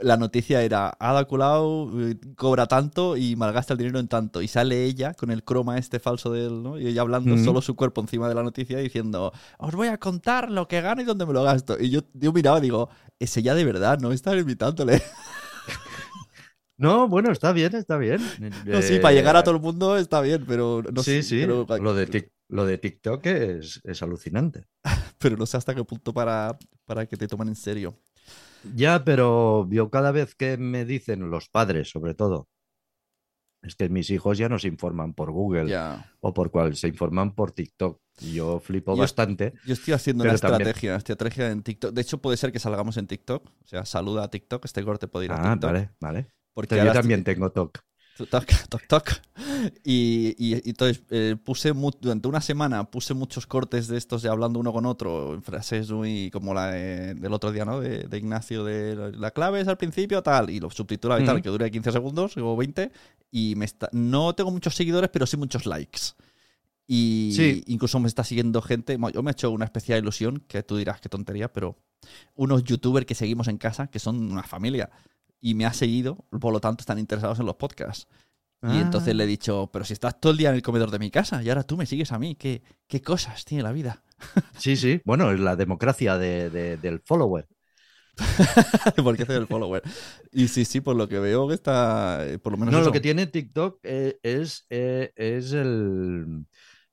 Speaker 6: La noticia era, Ada Colau eh, cobra tanto y malgasta el dinero en tanto. Y sale ella con el croma este falso de él, ¿no? Y ella hablando solo su cuerpo encima de la noticia diciendo, os voy a contar lo que gano y dónde me lo gasto. Y yo, yo miraba y digo, es ella de verdad, no están invitándole.
Speaker 5: No, bueno, está bien, está bien.
Speaker 6: No, sí,
Speaker 5: Eh,
Speaker 6: para llegar a todo el mundo está bien, pero no
Speaker 5: sí,
Speaker 6: sé.
Speaker 5: sí,
Speaker 6: pero-
Speaker 5: lo de, lo de TikTok es, es alucinante.
Speaker 6: pero no sé hasta qué punto para, para que te tomen en serio.
Speaker 5: Ya, pero yo cada vez que me dicen los padres, sobre todo, Es que mis hijos ya no se informan por Google o por cual, se informan por TikTok. Yo flipo
Speaker 6: Yo-
Speaker 5: bastante.
Speaker 6: Yo estoy haciendo una
Speaker 5: también-
Speaker 6: estrategia, una estrategia en TikTok. De hecho, puede ser que salgamos en TikTok. O sea, saluda a TikTok. Este corte puede ir a
Speaker 5: Ah,
Speaker 6: TikTok.
Speaker 5: vale, vale.
Speaker 6: Porque
Speaker 5: Yo también
Speaker 6: estoy-
Speaker 5: tengo TOC.
Speaker 6: Toc, toc, toc. Y, y- y entonces eh, puse mu- durante una semana puse muchos cortes de estos de hablando uno con otro en frases muy como la de- del otro día, ¿no? De, de Ignacio de la- la clave es al principio tal y lo subtitulaba y tal que dura 15 segundos o 20 y me está, no tengo muchos seguidores pero sí muchos likes. Y
Speaker 5: Sí.
Speaker 6: incluso me está siguiendo gente. Bueno, Yo me he hecho una especial ilusión, que tú dirás qué tontería, pero unos youtubers que seguimos en casa, que son una familia, y me ha seguido, por lo tanto están interesados en los podcasts. Y
Speaker 5: Ah.
Speaker 6: entonces le he dicho, pero si estás todo el día en el comedor de mi casa y ahora tú me sigues a mí, ¿qué, qué cosas tiene la vida?
Speaker 5: Sí, sí. Bueno, es la democracia de- de- del follower.
Speaker 6: Porque soy el follower. Y sí, sí, por lo que veo que está, eh, por lo menos
Speaker 5: No,
Speaker 6: eso.
Speaker 5: lo que tiene TikTok eh, es, eh, es el,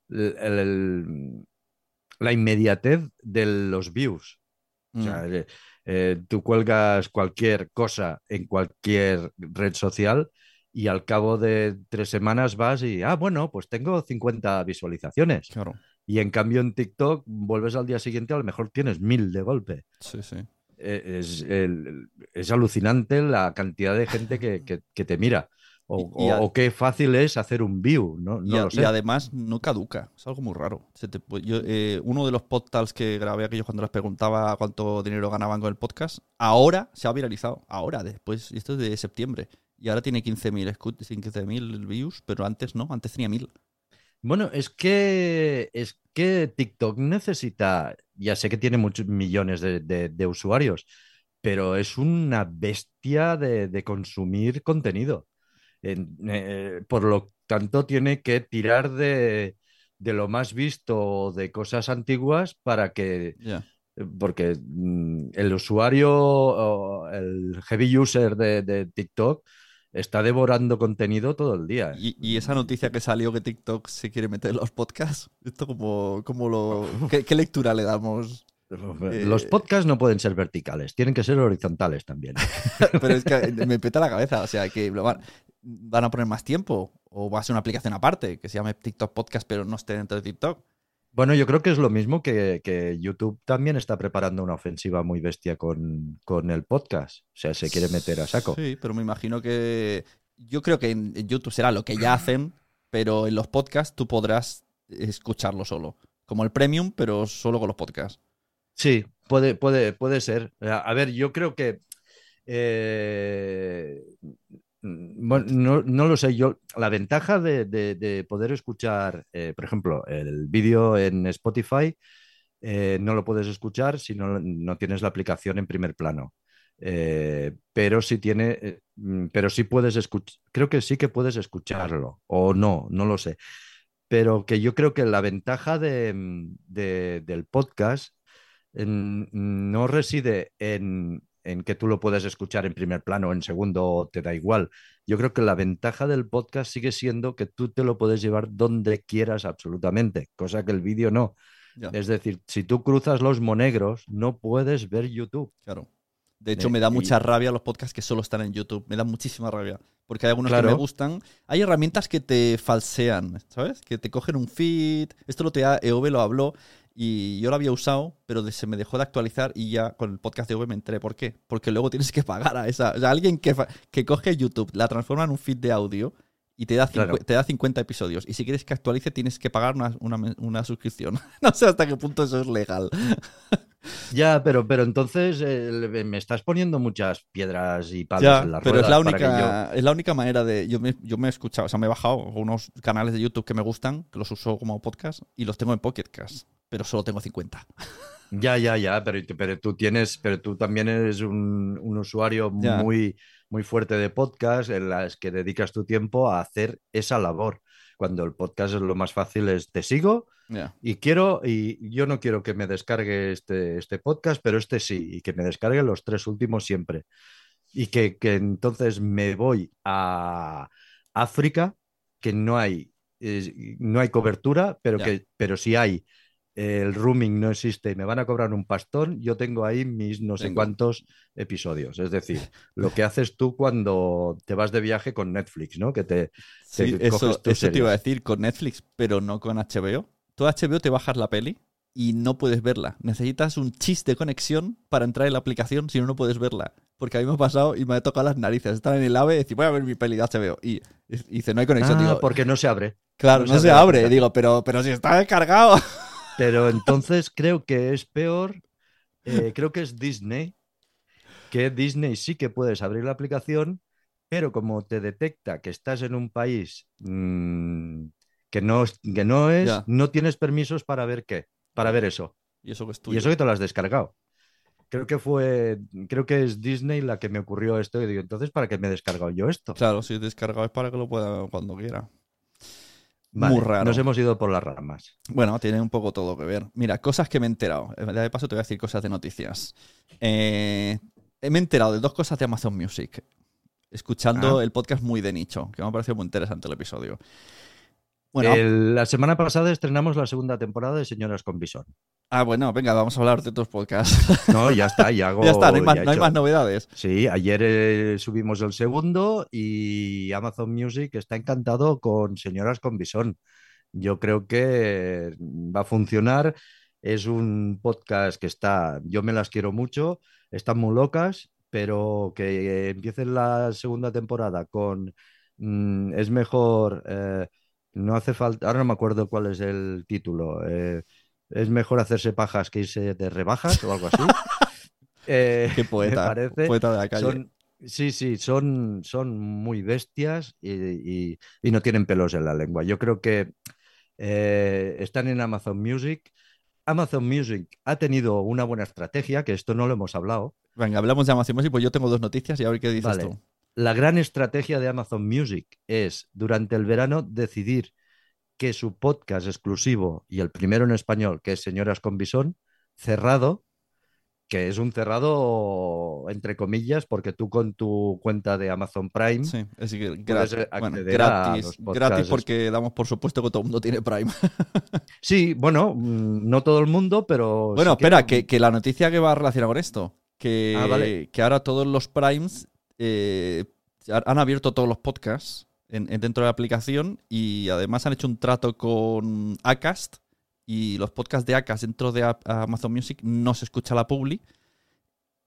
Speaker 5: el- el- la inmediatez de los views. O sea,
Speaker 6: Mm,
Speaker 5: eh, tú cuelgas cualquier cosa en cualquier red social y al cabo de tres semanas vas y, ah, bueno, pues tengo 50 visualizaciones.
Speaker 6: claro,
Speaker 5: Y en cambio en TikTok vuelves al día siguiente, a lo mejor tienes mil de golpe.
Speaker 6: sí, sí.
Speaker 5: Eh, Es, el- es alucinante la cantidad de gente que, que- que te mira. O,
Speaker 6: Y- y a-
Speaker 5: o- o qué fácil es hacer un view, no,
Speaker 6: Y, a-
Speaker 5: lo
Speaker 6: y
Speaker 5: sé.
Speaker 6: además no caduca, es algo muy raro. Se te pu- yo, eh, uno de los podcasts que grabé aquellos cuando les preguntaba cuánto dinero ganaban con el podcast, ahora se ha viralizado, ahora, después, y esto es de septiembre, y ahora tiene 15.000 escu- 15.000 views, pero antes no, antes tenía 1.000.
Speaker 5: Bueno, es que, es que TikTok necesita, ya sé que tiene muchos millones de, de- de usuarios, pero es una bestia de, de consumir contenido. En- eh, por lo tanto, tiene que tirar de, de lo más visto de cosas antiguas para que, porque mm, el usuario, el heavy user de, de TikTok está devorando contenido todo el día.
Speaker 6: Y, y esa noticia que salió que TikTok se quiere meter en los podcasts, ¿esto como, como lo, qué, qué lectura le damos?
Speaker 5: Los
Speaker 6: Eh,
Speaker 5: podcasts no pueden ser verticales, tienen que ser horizontales también.
Speaker 6: Pero es que me peta la cabeza, o sea, que van, van a poner más tiempo o va a ser una aplicación aparte que se llame TikTok Podcast pero no esté dentro de TikTok.
Speaker 5: Bueno, yo creo que es lo mismo que, que YouTube también está preparando una ofensiva muy bestia con, con el podcast. O sea, se quiere meter a saco.
Speaker 6: Sí, pero me imagino que yo creo que en YouTube será lo que ya hacen, pero en los podcasts tú podrás escucharlo solo, como el premium, pero solo con los podcasts.
Speaker 5: Sí, puede, puede, puede ser. A ver, yo creo que. eh, bueno, no, lo sé. Yo, la ventaja de, de- de poder escuchar, eh, por ejemplo, el vídeo en Spotify, eh, no lo puedes escuchar si no, no tienes la aplicación en primer plano. Eh, pero sí tiene, mm, pero sí puedes escuchar, creo que sí que puedes escucharlo, o no, no lo sé. Pero que yo creo que la ventaja de, mm, de- del podcast en- no reside en, en que tú lo puedes escuchar en primer plano, en segundo, te da igual. Yo creo que la ventaja del podcast sigue siendo que tú te lo puedes llevar donde quieras absolutamente, cosa que el vídeo no.
Speaker 6: Ya,
Speaker 5: Es decir, si tú cruzas los monegros, no puedes ver YouTube.
Speaker 6: claro. De hecho,
Speaker 5: Eh,
Speaker 6: me da
Speaker 5: y-
Speaker 6: mucha rabia los podcasts que solo están en YouTube. Me da muchísima rabia. Porque hay algunos que me gustan. Hay herramientas que te falsean, ¿sabes? Que te cogen un feed. Esto lo te EOB lo habló y yo lo había usado, pero se me dejó de actualizar y ya con el podcast de EOB me enteré por qué. Porque luego tienes que pagar a esa. O sea, alguien que, que coge YouTube, la transforma en un feed de audio y te da,
Speaker 5: Claro.
Speaker 6: te da 50 episodios. Y si quieres que actualice, tienes que pagar una, una, una suscripción. no sé hasta qué punto eso es legal.
Speaker 5: Ya, pero, pero entonces eh, me estás poniendo muchas piedras y palos
Speaker 6: Ya,
Speaker 5: en las
Speaker 6: pero es la
Speaker 5: que yo-
Speaker 6: única, es la única manera de. Yo me, yo me he escuchado, o sea, me he bajado unos canales de YouTube que me gustan, que los uso como podcast, y los tengo en Pocket Cast, pero solo tengo 50.
Speaker 5: Ya, ya, ya, pero, pero tú tienes, pero tú también eres un, un usuario
Speaker 6: Ya.
Speaker 5: muy, muy fuerte de podcast en las que dedicas tu tiempo a hacer esa labor. Cuando el podcast es lo más fácil es te sigo y quiero, y yo no quiero que me descargue este, este podcast, pero este sí, y que me descargue los tres últimos siempre. Y que, que entonces me voy a África, que no hay, eh, no hay cobertura, pero, que, pero sí hay el rooming no existe y me van a cobrar un pastón, yo tengo ahí mis no sé cuántos episodios. Es decir, lo que haces tú cuando te vas de viaje con Netflix, ¿no? Que te,
Speaker 6: Sí,
Speaker 5: te
Speaker 6: eso,
Speaker 5: coges
Speaker 6: eso te iba a decir con Netflix, pero no con HBO. Tú HBO te bajas la peli y no puedes verla. Necesitas un chis de conexión para entrar en la aplicación, si no, no puedes verla. Porque a mí me ha pasado y me ha tocado las narices. Estar en el AVE y decir, voy a ver mi peli de HBO. Y, y dice, no hay conexión.
Speaker 5: Ah,
Speaker 6: Digo,
Speaker 5: porque no se abre.
Speaker 6: claro,
Speaker 5: no
Speaker 6: no,
Speaker 5: se
Speaker 6: se
Speaker 5: abre.
Speaker 6: Digo, pero, pero si está descargado.
Speaker 5: Pero entonces creo que es peor, eh, creo que es Disney, que Disney sí que puedes abrir la aplicación, pero como te detecta que estás en un país mm, que no, es- que no es,
Speaker 6: Ya.
Speaker 5: no tienes permisos para ver qué, para ver eso.
Speaker 6: Y eso que es
Speaker 5: Y
Speaker 6: tuyo.
Speaker 5: eso que te lo has descargado. Creo que fue, creo que es Disney la que me ocurrió esto y digo, entonces, ¿para qué me he descargado yo esto?
Speaker 6: Claro, si es descargado es para que lo pueda cuando quiera.
Speaker 5: Vale,
Speaker 6: Muy raro.
Speaker 5: Nos hemos ido por las ramas.
Speaker 6: Bueno, tiene un poco todo que ver. Mira, cosas que me he enterado. Eh, De paso te voy a decir cosas de noticias. Eh, me he enterado de dos cosas de Amazon Music. Escuchando
Speaker 5: Ah.
Speaker 6: el podcast muy de nicho, que me ha parecido muy interesante el episodio. Bueno,
Speaker 5: El- la semana pasada estrenamos la segunda temporada de Señoras con Bisón.
Speaker 6: ah, bueno, venga, vamos a hablar de otros podcasts.
Speaker 5: No, ya está, ya hago.
Speaker 6: ya está, no hay, más, no hay novedades.
Speaker 5: Sí, ayer eh, subimos el segundo y Amazon Music está encantado con Señoras con Bisón. Yo creo que va a funcionar. Es un podcast que está, yo me las quiero mucho, están muy locas, pero que empiecen la segunda temporada con mm, es mejor, eh, no hace falta, ahora no me acuerdo cuál es el título, eh, es mejor hacerse pajas que irse de rebajas o algo así. Eh,
Speaker 6: Qué
Speaker 5: me
Speaker 6: poeta,
Speaker 5: parece.
Speaker 6: poeta de la calle.
Speaker 5: Son, sí, sí, son, son muy bestias y, y- y no tienen pelos en la lengua. Yo creo que eh, están en Amazon Music. Amazon Music ha tenido una buena estrategia, que esto no lo hemos hablado.
Speaker 6: Venga, hablamos de Amazon Music, pues yo tengo dos noticias y a ver qué dices
Speaker 5: Vale.
Speaker 6: tú.
Speaker 5: La gran estrategia de Amazon Music es durante el verano decidir que su podcast exclusivo y el primero en español, que es Señoras con Bisón, cerrado, que es un cerrado entre comillas, porque tú con tu cuenta de Amazon Prime
Speaker 6: Sí, es que gratis, bueno, gratis, gratis porque damos por supuesto que todo el mundo tiene Prime.
Speaker 5: Sí, bueno, mm, no todo el mundo, pero.
Speaker 6: Bueno,
Speaker 5: sí que-
Speaker 6: espera, que, que la noticia que va relacionada con esto, que,
Speaker 5: Ah, vale.
Speaker 6: que ahora todos los Primes eh, ha- han abierto todos los podcasts en- en- dentro de la aplicación y además han hecho un trato con Acast y los podcasts de Acast dentro de A- Amazon Music no se escucha la publi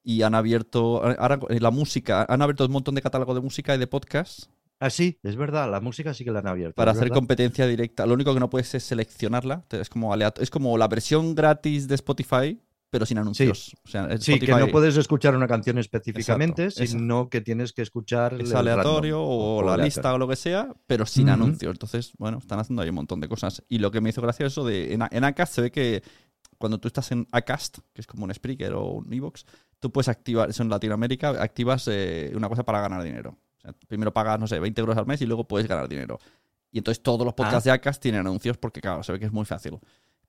Speaker 6: y han abierto ahora eh, la música, han abierto un montón de catálogo de música y de podcasts
Speaker 5: Ah, sí, es verdad, la música sí que la han abierto.
Speaker 6: para hacer
Speaker 5: verdad.
Speaker 6: competencia directa. Lo único que no puedes es seleccionarla, es como aleato- es como la versión gratis de Spotify, pero sin anuncios. O sea,
Speaker 5: Sí, que no puedes escuchar una canción específicamente,
Speaker 6: Exacto,
Speaker 5: sino que tienes que escuchar.
Speaker 6: es
Speaker 5: el
Speaker 6: aleatorio o, la
Speaker 5: aleatorio.
Speaker 6: lista o lo que sea, pero sin
Speaker 5: Ujú.
Speaker 6: anuncios. Entonces, bueno, están haciendo ahí un montón de cosas. Y lo que me hizo gracia es eso de en, en Acast se ve que cuando tú estás en Acast, que es como un Spreaker o un Evox, tú puedes activar, eso en Latinoamérica, activas eh, una cosa para ganar dinero. O sea, primero pagas, no sé, 20 euros al mes y luego puedes ganar dinero. Y entonces todos los podcasts de Acast tienen anuncios porque, claro, se ve que es muy fácil.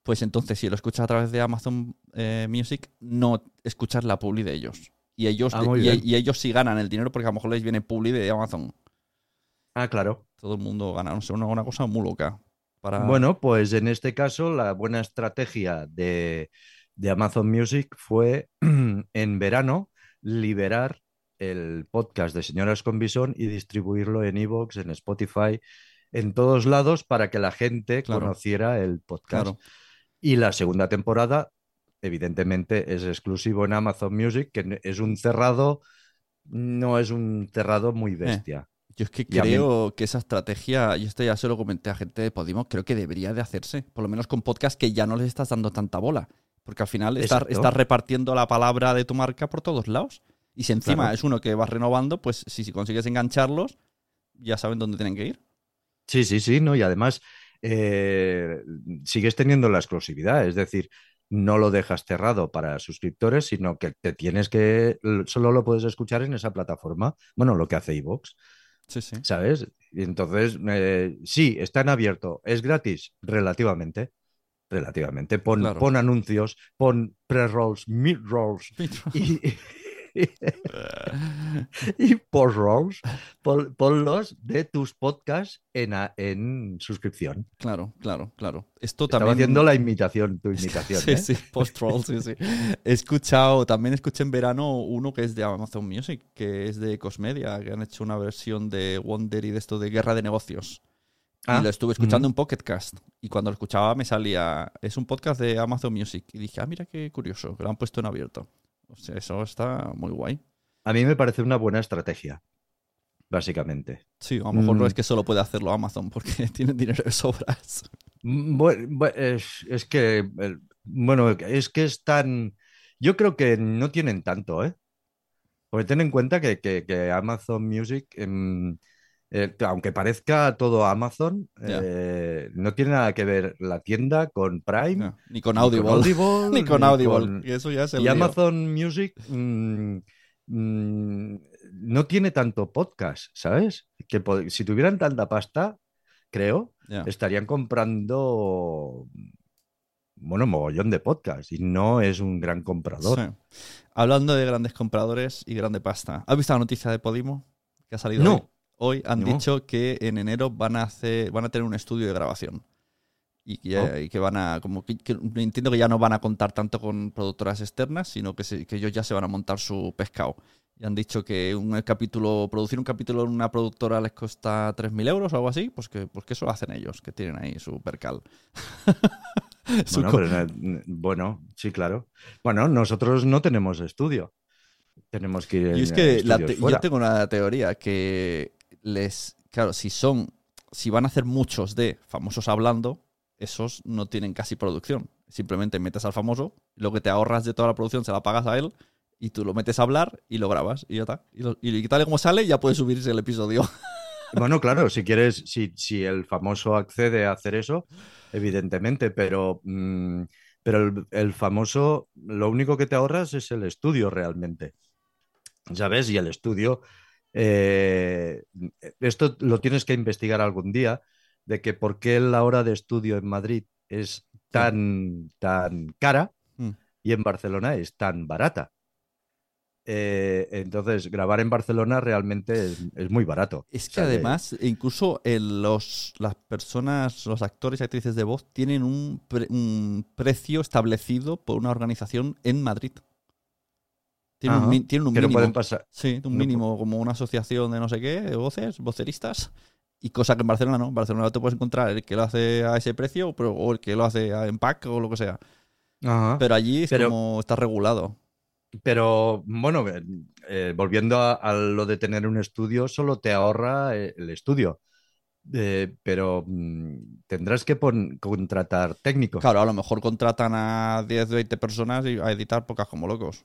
Speaker 6: Pues entonces, si lo escuchas a través de Amazon eh, Music, no escuchas la publi de ellos. Y ellos,
Speaker 5: Ah,
Speaker 6: y, ellos sí ganan el dinero porque a lo mejor les viene publi de Amazon.
Speaker 5: Ah, claro.
Speaker 6: Todo el mundo gana. No sé, una, una cosa muy loca. Para...
Speaker 5: Bueno, pues en este caso, la buena estrategia de, de Amazon Music fue en verano liberar el podcast de Señoras con Bisón y distribuirlo en Evox, en Spotify, en todos lados para que la gente
Speaker 6: Claro.
Speaker 5: conociera el podcast.
Speaker 6: Claro.
Speaker 5: Y la segunda temporada, evidentemente, es exclusivo en Amazon Music, que es un cerrado, no es un cerrado muy bestia.
Speaker 6: Yo es que
Speaker 5: Y a mí-
Speaker 6: creo que esa estrategia, y esto ya se lo comenté a gente de Podimo, creo que debería de hacerse. Por lo menos con podcast que ya no les estás dando tanta bola. Porque al final estás, estás repartiendo la palabra de tu marca por todos lados. Y si encima
Speaker 5: Claro.
Speaker 6: es uno que vas renovando, pues si, si consigues engancharlos, ya saben dónde tienen que ir.
Speaker 5: Sí, sí, sí, ¿no? Y además eh, sigues teniendo la exclusividad, es decir, no lo dejas cerrado para suscriptores, sino que te tienes que, solo lo puedes escuchar en esa plataforma, bueno, lo que hace iVoox,
Speaker 6: Sí, sí.
Speaker 5: ¿sabes? Y entonces, eh, sí, está en abierto, es gratis, relativamente, relativamente, pon,
Speaker 6: Claro.
Speaker 5: pon anuncios, pon pre-rolls, mid-rolls, y, y post-rolls, pon- ponlos de tus podcasts en, a- en suscripción.
Speaker 6: Claro, claro, claro. Esto
Speaker 5: Estaba
Speaker 6: también.
Speaker 5: haciendo la imitación, tu imitación.
Speaker 6: Sí,
Speaker 5: ¿eh?
Speaker 6: sí, post-roll, sí, sí. He escuchado, también escuché en verano uno que es de Amazon Music, que es de Cosmedia, que han hecho una versión de Wonder y de esto de Guerra de Negocios.
Speaker 5: Ah,
Speaker 6: y lo estuve escuchando
Speaker 5: ujú.
Speaker 6: en Pocketcast. Y cuando lo escuchaba me salía, es un podcast de Amazon Music. Y dije, ah, mira qué curioso, que lo han puesto en abierto. O sea, eso está muy guay.
Speaker 5: A mí me parece una buena estrategia, básicamente.
Speaker 6: Sí, a lo mejor no
Speaker 5: Mm.
Speaker 6: es que solo puede hacerlo Amazon porque tienen dinero de sobras.
Speaker 5: Bueno, es, es que, bueno, es que es tan... Yo creo que no tienen tanto, ¿eh? Porque ten en cuenta que, que- que Amazon Music, em, eh, aunque parezca todo Amazon, eh, no tiene nada que ver la tienda con Prime,
Speaker 6: No, ni con
Speaker 5: ni
Speaker 6: Audible.
Speaker 5: Audible,
Speaker 6: Ni con Audible.
Speaker 5: con-
Speaker 6: Y eso ya es el
Speaker 5: Y. Amazon Music mm, mm, no tiene tanto podcast, ¿sabes? Que si tuvieran tanta pasta, creo, estarían comprando, bueno, mogollón de podcast y no es un gran comprador.
Speaker 6: Sí. Hablando de grandes compradores y grande pasta. ¿Has visto la noticia de Podimo? Que ha salido
Speaker 5: No.
Speaker 6: hoy. Hoy han
Speaker 5: No.
Speaker 6: dicho que en enero van a hacer, van a tener un estudio de grabación. Y que,
Speaker 5: Oh.
Speaker 6: y que van a, como que, que entiendo que ya no van a contar tanto con productoras externas, sino que, se- que ellos ya se van a montar su pescado. Y han dicho que un capítulo, producir un capítulo en una productora les cuesta 3.000 euros o algo así, pues que, pues que eso lo hacen ellos, que tienen ahí su percal.
Speaker 5: Bueno, pero sí, claro. Bueno, nosotros no tenemos estudio. Tenemos que ir
Speaker 6: Y es que la
Speaker 5: estudios
Speaker 6: te- yo tengo una teoría que claro, si son, si van a hacer muchos de famosos hablando, esos no tienen casi producción. Simplemente metes al famoso, lo que te ahorras de toda la producción se la pagas a él y tú lo metes a hablar y lo grabas y ya está. Y, lo- y tal como sale ya puedes subirse el episodio.
Speaker 5: Bueno, claro, si quieres, si, si el famoso accede a hacer eso, evidentemente, pero, mm, pero el, el famoso, lo único que te ahorras es el estudio realmente. ¿Sabes? Y el estudio, eh, esto lo tienes que investigar algún día, de que por qué la hora de estudio en Madrid es tan, tan cara
Speaker 6: Mm.
Speaker 5: y en Barcelona es tan barata. Eh, entonces, grabar en Barcelona realmente es, es muy barato.
Speaker 6: Es
Speaker 5: O
Speaker 6: que
Speaker 5: sea,
Speaker 6: además, incluso el- los, las personas, los actores y actrices de voz tienen un, pre- un precio establecido por una organización en Madrid. Tienen un,
Speaker 5: Ajá,
Speaker 6: mi- tienen un
Speaker 5: que no
Speaker 6: mínimo.
Speaker 5: pueden pasar.
Speaker 6: Sí, un mínimo, como una asociación de no sé qué, de voces, voceristas. Y cosa que en Barcelona no. En Barcelona te puedes encontrar el que lo hace a ese precio pero- o el que lo hace en pack o lo que sea.
Speaker 5: Ajá.
Speaker 6: Pero allí es
Speaker 5: Pero-
Speaker 6: como está regulado.
Speaker 5: Pero bueno, eh, eh, volviendo a, a lo de tener un estudio, solo te ahorra eh, el estudio. Eh, pero mm, tendrás que contratar técnicos.
Speaker 6: Claro, a lo mejor contratan a 10, 20 personas y a editar pocas como locos.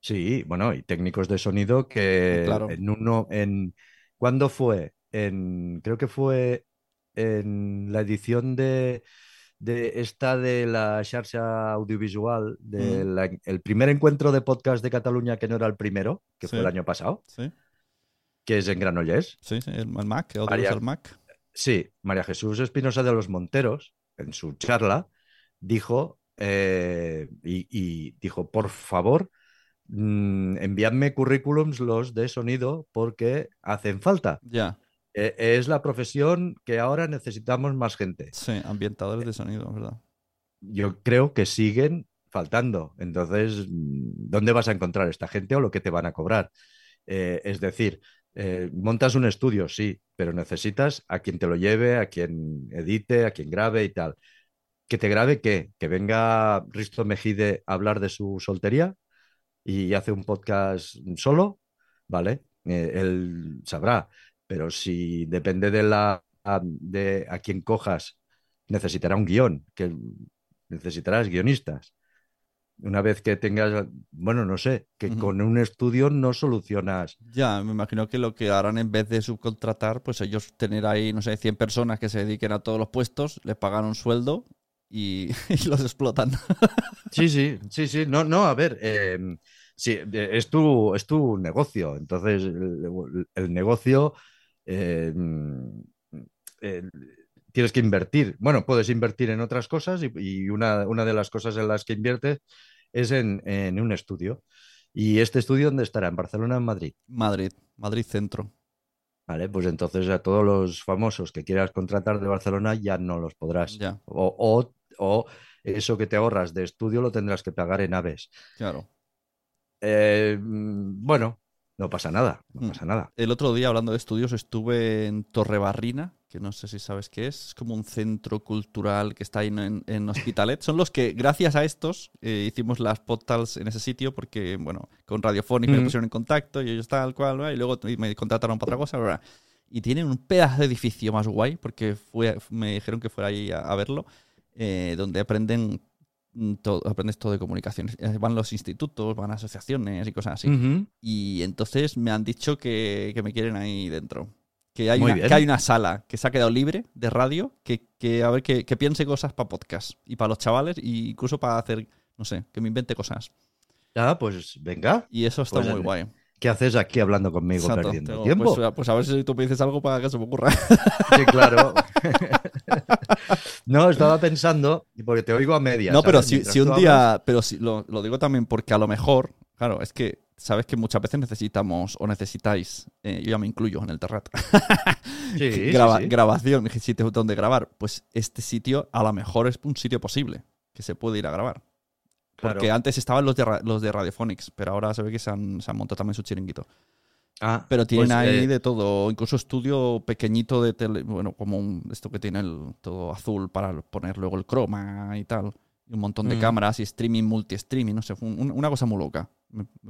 Speaker 5: Sí, bueno, y técnicos de sonido que
Speaker 6: Claro.
Speaker 5: en uno, en ¿cuándo fue? En, creo que fue en la edición de, de esta de la Xarxa Audiovisual, de
Speaker 6: Mm.
Speaker 5: la- el primer encuentro de podcast de Cataluña, que no era el primero, que fue el año pasado,
Speaker 6: Sí,
Speaker 5: que es en Granollers.
Speaker 6: sí, sí, el, el Mac, el
Speaker 5: María-
Speaker 6: el Mac.
Speaker 5: Sí, María Jesús Espinosa de los Monteros, en su charla, dijo, eh, y, y dijo, por favor, mm, enviadme currículums los de sonido porque hacen falta.
Speaker 6: Ya,
Speaker 5: Eh, es la profesión que ahora necesitamos más gente.
Speaker 6: sí, ambientadores de sonido, ¿verdad?
Speaker 5: Yo creo que siguen faltando. Entonces, ¿dónde vas a encontrar esta gente o lo que te van a cobrar? Eh, es decir, eh, montas un estudio, sí, pero necesitas a quien te lo lleve, a quien edite, a quien grabe y tal. ¿Que te grabe qué? ¿Que venga Risto Mejide a hablar de su soltería y hace un podcast solo? Vale, eh, él sabrá. Pero si depende de la a, de a quien cojas, necesitará un guion, que necesitarás guionistas. Una vez que tengas, bueno, no sé, que con un estudio no solucionas.
Speaker 6: Ya, me imagino que lo que harán en vez de subcontratar, pues ellos tener ahí, no sé, 100 personas que se dediquen a todos los puestos, les pagan un sueldo y, y los explotan.
Speaker 5: Sí, sí, sí, sí. No, no, a ver, eh, sí, eh, es tu, es tu negocio. Entonces, el, el negocio eh, eh, tienes que invertir. Bueno, puedes invertir en otras cosas y, y una, una de las cosas en las que inviertes es en, en un estudio. ¿Y este estudio dónde estará? ¿En Barcelona o en Madrid?
Speaker 6: Madrid, Madrid Centro.
Speaker 5: Vale, pues entonces a todos los famosos que quieras contratar de Barcelona ya no los podrás.
Speaker 6: Ya,
Speaker 5: O, o- o eso que te ahorras de estudio lo tendrás que pagar en aves.
Speaker 6: claro.
Speaker 5: Eh, mm, bueno, no pasa nada, no
Speaker 6: Mm.
Speaker 5: pasa nada.
Speaker 6: El otro día, hablando de estudios, estuve en Torrebarrina, que no sé si sabes qué es. Es como un centro cultural que está ahí en, en Hospitalet. Son los que, gracias a estos, eh, hicimos las podcasts en ese sitio porque, bueno, con Radiophonic me
Speaker 5: Mm.
Speaker 6: pusieron en contacto y ellos tal cual, y luego me contrataron para otra cosa. ¿verdad? Y tienen un pedazo de edificio más guay porque fue, me dijeron que fuera ahí a, a verlo, eh, donde aprenden todo, aprendes todo de comunicaciones. Eh, Van los institutos, van asociaciones y cosas así.
Speaker 5: Ujú.
Speaker 6: Y entonces me han dicho que, que me quieren ahí dentro. Que hay, una, que hay una sala que se ha quedado libre de radio, que, que a ver, que, que piense cosas para podcast y para los chavales, e incluso para hacer, no sé, que me invente cosas.
Speaker 5: Ah, pues venga.
Speaker 6: Y eso está
Speaker 5: Pues,
Speaker 6: muy guay.
Speaker 5: ¿Qué haces aquí hablando conmigo
Speaker 6: Exacto.
Speaker 5: perdiendo
Speaker 6: Tengo-
Speaker 5: tiempo?
Speaker 6: Pues, pues a ver si tú me dices algo para que se me ocurra.
Speaker 5: Sí, claro. no, estaba pensando, porque te oigo a medias.
Speaker 6: no, pero si, un día,
Speaker 5: hablas-
Speaker 6: pero si, lo, lo digo también porque a lo mejor, claro, es que sabes que muchas veces necesitamos o necesitáis, eh, yo ya me incluyo en el terrat,
Speaker 5: Sí, sí,
Speaker 6: graba-
Speaker 5: sí.
Speaker 6: grabación, sitio donde grabar, pues este sitio a lo mejor es un sitio posible que se puede ir a grabar. Porque
Speaker 5: Claro.
Speaker 6: antes estaban los de, los de Radiophonics, pero ahora se ve que se han, se han montado también su chiringuito.
Speaker 5: Ah,
Speaker 6: Pero tienen
Speaker 5: pues,
Speaker 6: ahí
Speaker 5: eh,
Speaker 6: de todo, incluso estudio pequeñito de tele, bueno, como un- esto que tiene el todo azul para poner luego el croma y tal. Y un montón de
Speaker 5: Mm.
Speaker 6: cámaras y streaming, multi-streaming, no sé, fue un- una cosa muy loca.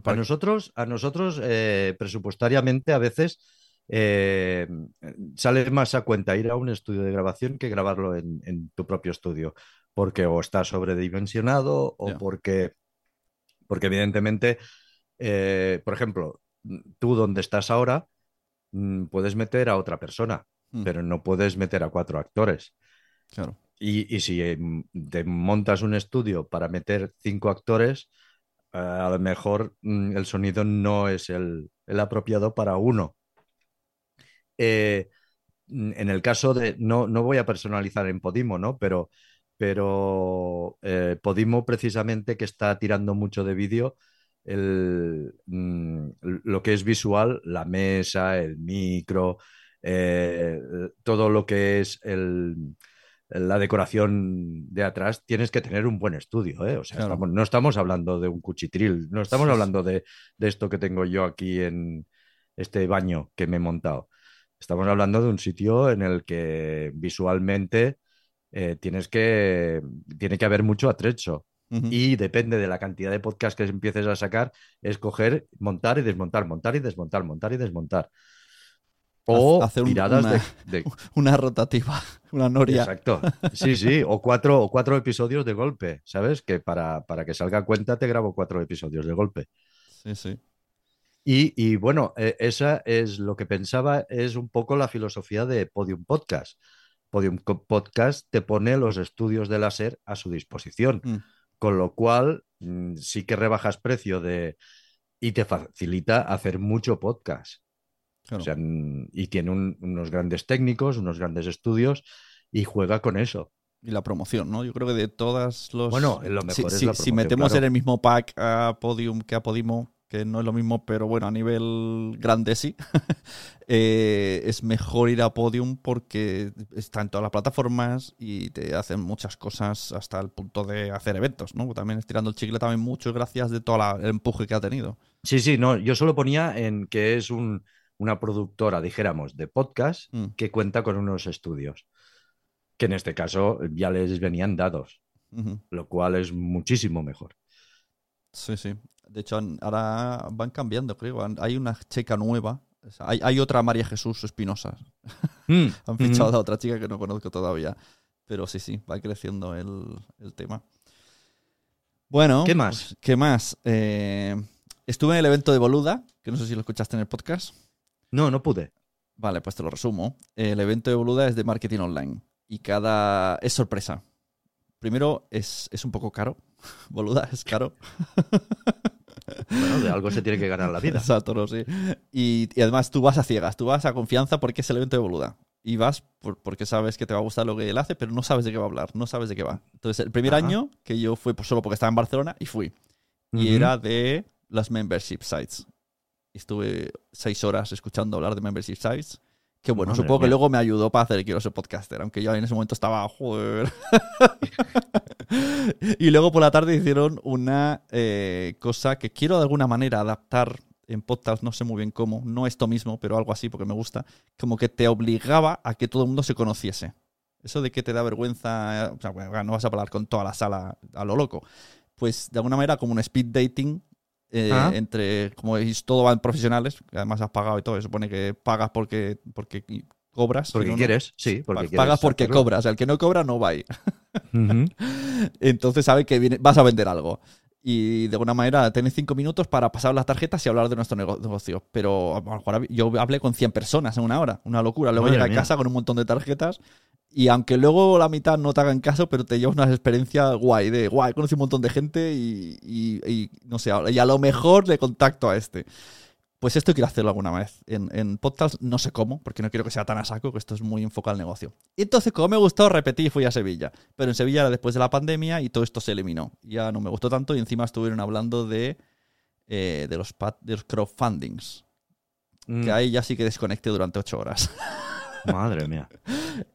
Speaker 5: A nosotros, a nosotros eh, presupuestariamente a veces eh, sale más a cuenta ir a un estudio de grabación que grabarlo en, en tu propio estudio, porque o está sobredimensionado o porque, porque evidentemente, por ejemplo, tú donde estás ahora mm, puedes meter a otra persona,
Speaker 6: Mm.
Speaker 5: pero no puedes meter a cuatro actores.
Speaker 6: Claro.
Speaker 5: Y, y si em, te montas un estudio para meter cinco actores, eh, a lo mejor mm, el sonido no es el, el apropiado para uno. Eh, mm, en el caso de, no, no voy a personalizar en Podimo, ¿no? Pero, pero eh, Podimo precisamente que está tirando mucho de vídeo, el, mm, lo que es visual, la mesa, el micro, eh, todo lo que es el, la decoración de atrás, tienes que tener un buen estudio, ¿eh? O sea,
Speaker 6: Claro.
Speaker 5: estamos- no estamos hablando de un cuchitril, no estamos hablando de, de esto que tengo yo aquí en este baño que me he montado. Estamos hablando de un sitio en el que visualmente eh, tienes que, tiene que haber mucho atrecho. Y depende de la cantidad de podcasts que empieces a sacar, es coger, montar y desmontar, montar y desmontar, montar y desmontar. O
Speaker 6: Hacer un-
Speaker 5: tiradas
Speaker 6: una-
Speaker 5: de, de-
Speaker 6: Una rotativa, una noria.
Speaker 5: Exacto. Sí, sí. O cuatro, o cuatro episodios de golpe, ¿sabes? Que para, para que salga a cuenta te grabo cuatro episodios de golpe.
Speaker 6: Sí, sí.
Speaker 5: Y, y bueno, eh, esa es lo que pensaba, es un poco la filosofía de Podium Podcast. Podium Podcast te pone los estudios de láser a su disposición,
Speaker 6: Mm.
Speaker 5: Con lo cual mm, sí que rebajas precio de y te facilita hacer mucho podcast.
Speaker 6: Claro.
Speaker 5: O sea, mm, y tiene un- unos grandes técnicos, unos grandes estudios y juega con eso.
Speaker 6: Y la promoción, ¿no? Yo creo que de todas los.
Speaker 5: Bueno, lo mejor
Speaker 6: si,
Speaker 5: es
Speaker 6: si-
Speaker 5: la
Speaker 6: si
Speaker 5: promoción,
Speaker 6: metemos
Speaker 5: claro.
Speaker 6: en el mismo pack a Podium que a Podimo, que no es lo mismo, pero bueno, a nivel grande sí, eh, es mejor ir a Podium porque está en todas las plataformas y te hacen muchas cosas hasta el punto de hacer eventos, ¿no? También estirando el chicle también mucho gracias de todo la- el empuje que ha tenido.
Speaker 5: Sí, sí, no, yo solo ponía en que es un- una productora, dijéramos, de podcast
Speaker 6: Mm.
Speaker 5: que cuenta con unos estudios, que en este caso ya les venían dados, lo cual es muchísimo mejor.
Speaker 6: Sí, sí. De hecho, ahora van cambiando, creo. Hay una chica nueva. O sea, hay, hay otra María Jesús Espinosa.
Speaker 5: Mm,
Speaker 6: Han fichado a otra chica que no conozco todavía. Pero sí, sí, va creciendo el, el tema. Bueno.
Speaker 5: ¿Qué más?
Speaker 6: pues, ¿Qué más? Eh, estuve en el evento de Boluda, que no sé si lo escuchaste en el podcast.
Speaker 5: No, no pude.
Speaker 6: Vale, pues te lo resumo. El evento de Boluda es de marketing online. Y cada. es sorpresa. Primero, es, es un poco caro. Boluda es caro.
Speaker 5: Bueno, de algo se tiene que ganar la vida.
Speaker 6: Exacto, no, sí. Y, y además tú vas a ciegas, tú vas a confianza porque es el evento de Boluda. Y vas por- porque sabes que te va a gustar lo que él hace, pero no sabes de qué va a hablar, no sabes de qué va. Entonces, el primer
Speaker 5: Ajá.
Speaker 6: año que yo fui pues, solo porque estaba en Barcelona y fui. Y
Speaker 5: Ujú.
Speaker 6: era de las membership sites. Estuve seis horas escuchando hablar de membership sites. Que bueno,
Speaker 5: Madre
Speaker 6: supongo que luego me ayudó para hacer Quiero ser podcaster, aunque yo en ese momento estaba, joder. y luego por la tarde hicieron una eh, cosa que quiero de alguna manera adaptar en podcast, no sé muy bien cómo, no esto mismo, pero algo así porque me gusta, como que te obligaba a que todo el mundo se conociese. Eso de que te da vergüenza, o sea, bueno, no vas a hablar con toda la sala a lo loco. Pues de alguna manera como un speed dating eh,
Speaker 5: Ah.
Speaker 6: entre, como es todo van profesionales, que además has pagado y todo, se supone que pagas porque, porque cobras.
Speaker 5: Porque
Speaker 6: no-
Speaker 5: quieres, sí, porque
Speaker 6: pa-
Speaker 5: quieres
Speaker 6: pagas porque cobras, el que no cobra no va ahí.
Speaker 5: Ujú.
Speaker 6: Entonces sabe que viene- vas a vender algo. Y de alguna manera tenés cinco minutos para pasar las tarjetas y hablar de nuestro nego- negocio. Pero a lo mejor hab- yo hablé con 100 personas en una hora, una locura. Luego llegué a casa con un montón de tarjetas y aunque luego la mitad no te hagan caso, pero te llevas una experiencia guay, de guay, conocí un montón de gente y, y- y no sé, y a lo mejor le contacto a este. Pues esto quiero hacerlo alguna vez. En, en podcast no sé cómo, porque no quiero que sea tan a saco, que esto es muy enfocado al negocio. Y entonces, como me gustó, repetí y fui a Sevilla. Pero en Sevilla era después de la pandemia y todo esto se eliminó. Ya no me gustó tanto y encima estuvieron hablando de, eh, de, los, de los crowdfundings.
Speaker 5: Mm,
Speaker 6: Que ahí ya sí que desconecté durante ocho horas.
Speaker 5: Madre mía.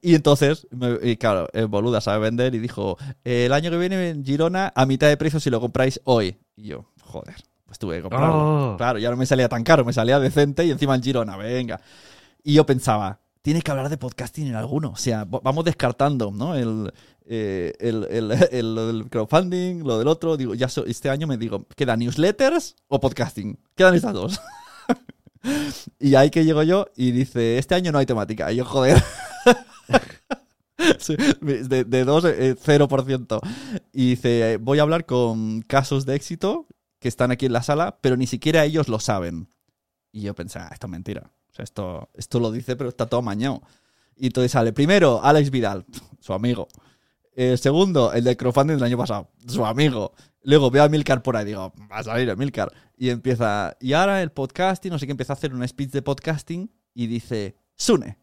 Speaker 6: Y entonces, me- y claro, el boluda sabe vender y dijo, "Eh, el año que viene en Girona a mitad de precio si lo compráis hoy. Y yo, joder, pues tuve que comprarlo.
Speaker 5: Oh.
Speaker 6: Claro, ya no me salía tan caro, me salía decente y encima en Girona, venga. Y yo pensaba, tiene que hablar de podcasting en alguno. O sea, vamos descartando, ¿no? El, eh, el, el- el- lo del crowdfunding, lo del otro. Digo, ya so- este año me digo, ¿queda newsletters o podcasting? Quedan estas dos. y ahí que llego yo y dice, este año no hay temática. Y yo, joder. De, de dos, eh, 0%. Y dice, voy a hablar con casos de éxito que están aquí en la sala, pero ni siquiera ellos lo saben. Y yo pensé, ah, esto es mentira. O sea, esto, esto lo dice, pero está todo amañado. Y entonces sale, primero, Alex Vidal, su amigo. El segundo, el de crowdfunding del año pasado, su amigo. Luego veo a Milcar por ahí, digo, va a salir Milcar. Y empieza, y ahora el podcasting, no sé qué, empieza a hacer un speech de podcasting y dice, Sune.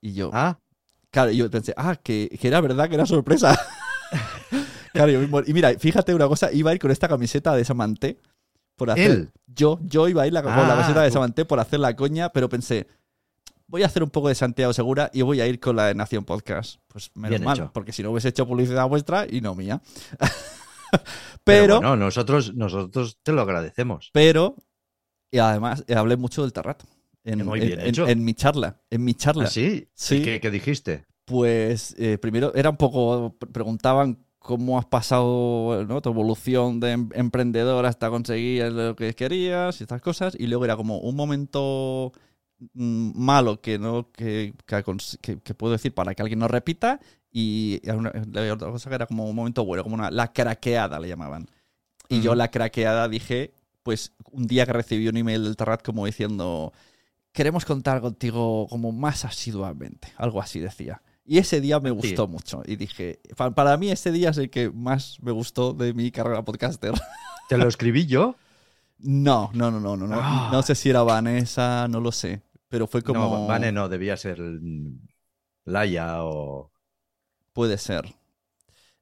Speaker 6: Y yo,
Speaker 5: Ah,
Speaker 6: Claro, yo pensé, ah, que, que era verdad, que era sorpresa. claro, yo mismo- y mira, fíjate una cosa, iba a ir con esta camiseta de Samanté por hacer.
Speaker 5: Él.
Speaker 6: Yo, yo iba a ir la- con la
Speaker 5: Ah,
Speaker 6: camiseta de. Samanté por hacer la coña, pero pensé, voy a hacer un poco de Santiago Segura y voy a ir con la de Nación Podcast. Pues menos mal,
Speaker 5: hecho.
Speaker 6: porque si no hubiese hecho publicidad vuestra y no mía.
Speaker 5: pero,
Speaker 6: pero,
Speaker 5: bueno, nosotros, nosotros te lo agradecemos.
Speaker 6: pero, y además eh, hablé mucho del Terrat. En,
Speaker 5: Muy
Speaker 6: en-
Speaker 5: bien
Speaker 6: en-
Speaker 5: hecho.
Speaker 6: en mi charla. En mi charla.
Speaker 5: ¿Ah, sí?
Speaker 6: Sí.
Speaker 5: ¿Y ¿Qué, qué dijiste?
Speaker 6: Pues eh, primero era un poco, pre- preguntaban cómo has pasado ¿no? tu evolución de em- emprendedor hasta conseguir lo que querías y estas cosas, y luego era como un momento mm, malo que no que, que, puedo decir para que alguien no repita, y una- la otra cosa que era como un momento bueno, como una, la craqueada le llamaban. Y yo la craqueada dije, pues un día que recibí un email del Terrat como diciendo, queremos contar contigo como más asiduamente, algo así decía. Y ese día me gustó mucho y dije, pa- para mí ese día es el que más me gustó de mi carrera podcaster.
Speaker 5: ¿Te lo escribí yo?
Speaker 6: No, no, no, no, no, no.
Speaker 5: Ah.
Speaker 6: No sé si era Vanessa, no lo sé. Pero fue como...
Speaker 5: No, Vane no, debía ser Laia o,
Speaker 6: Puede ser.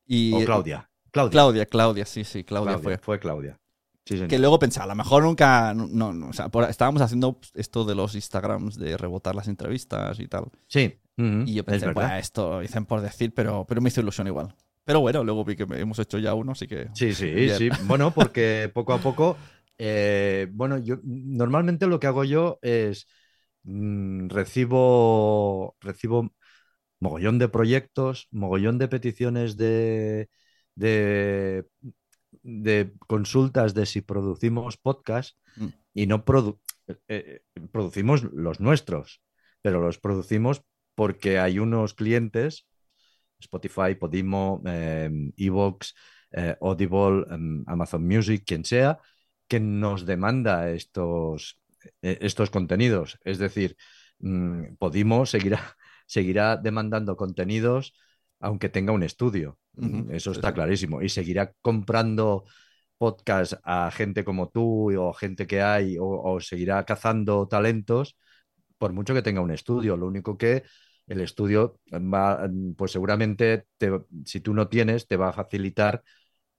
Speaker 6: Y,
Speaker 5: o Claudia. Claudia.
Speaker 6: Claudia, Claudia, sí, sí, Claudia,
Speaker 5: Claudia,
Speaker 6: fue.
Speaker 5: fue Claudia. Sí.
Speaker 6: Que luego pensaba, a lo mejor nunca. No, no, o sea, por- estábamos haciendo esto de los Instagrams, de rebotar las entrevistas y tal.
Speaker 5: Sí.
Speaker 6: Y yo pensé, pues esto dicen por decir, pero, pero me hizo ilusión igual. Pero bueno, luego vi que hemos hecho ya uno, así que.
Speaker 5: Sí, sí,
Speaker 6: Bien.
Speaker 5: sí. Bueno, porque poco a poco, eh, bueno, yo normalmente lo que hago yo es mm, recibo, recibo mogollón de proyectos, mogollón de peticiones de, de, de consultas de si producimos podcast
Speaker 6: Mm.
Speaker 5: y no produ- eh, eh, producimos los nuestros, pero los producimos porque hay unos clientes, Spotify, Podimo, eh, Evox, eh, Audible, em, Amazon Music, quien sea, que nos demanda estos, estos contenidos. Es decir, mm, Podimo seguirá, seguirá demandando contenidos aunque tenga un estudio. Mm, Eso está clarísimo. Y seguirá comprando podcast a gente como tú o gente que hay o, o seguirá cazando talentos por mucho que tenga un estudio. Lo único que el estudio va, pues seguramente te- si tú no tienes, te va a facilitar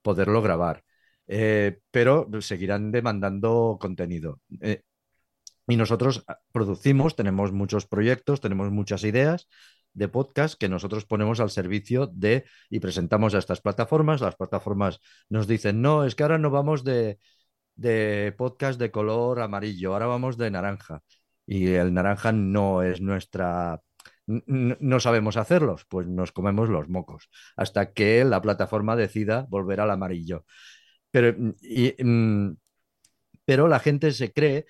Speaker 5: poderlo grabar. eh, pero seguirán demandando contenido. Eh, y nosotros ah, producimos, tenemos muchos proyectos, tenemos muchas ideas de podcast que nosotros ponemos al servicio de y presentamos a estas plataformas. Las plataformas nos dicen, no, es que ahora no vamos de, de podcast de color amarillo, ahora vamos de naranja. Y el naranja no es nuestra no sabemos hacerlos, pues nos comemos los mocos hasta que la plataforma decida volver al amarillo. Pero, mm, pero la gente se cree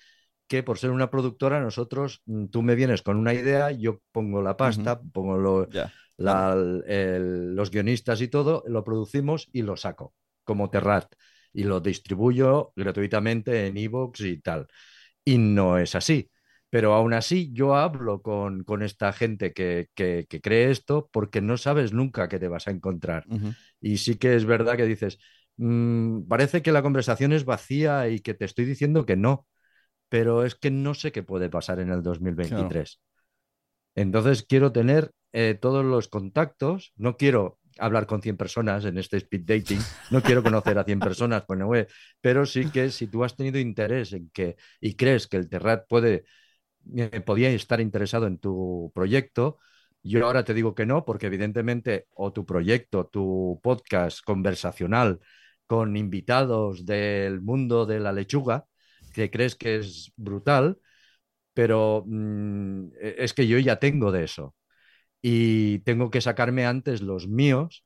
Speaker 5: que por ser una productora, nosotros, mm, tú me vienes con una idea, yo pongo la pasta, pongo los guionistas y todo, lo producimos y lo saco como Terrat y lo distribuyo gratuitamente en Evox y tal. Y no es así. Pero aún así yo hablo con, esta gente que, cree esto porque no sabes nunca qué te vas a encontrar. Y sí que es verdad que dices, mm, parece que la conversación es vacía y que te estoy diciendo que no, pero es que no sé qué puede pasar en el 2023. Entonces quiero tener eh, todos los contactos, no quiero hablar con 100 personas en este speed dating, no quiero conocer a 100 personas, pues pero sí que si tú has tenido interés en que y crees que el Terrat puede eh, podía estar interesado en tu proyecto. Yo ahora te digo que no, porque evidentemente o tu proyecto, tu podcast conversacional con invitados del mundo de la lechuga, que crees que es brutal, pero mm, e, es que yo ya tengo de eso. Y tengo que sacarme antes los míos,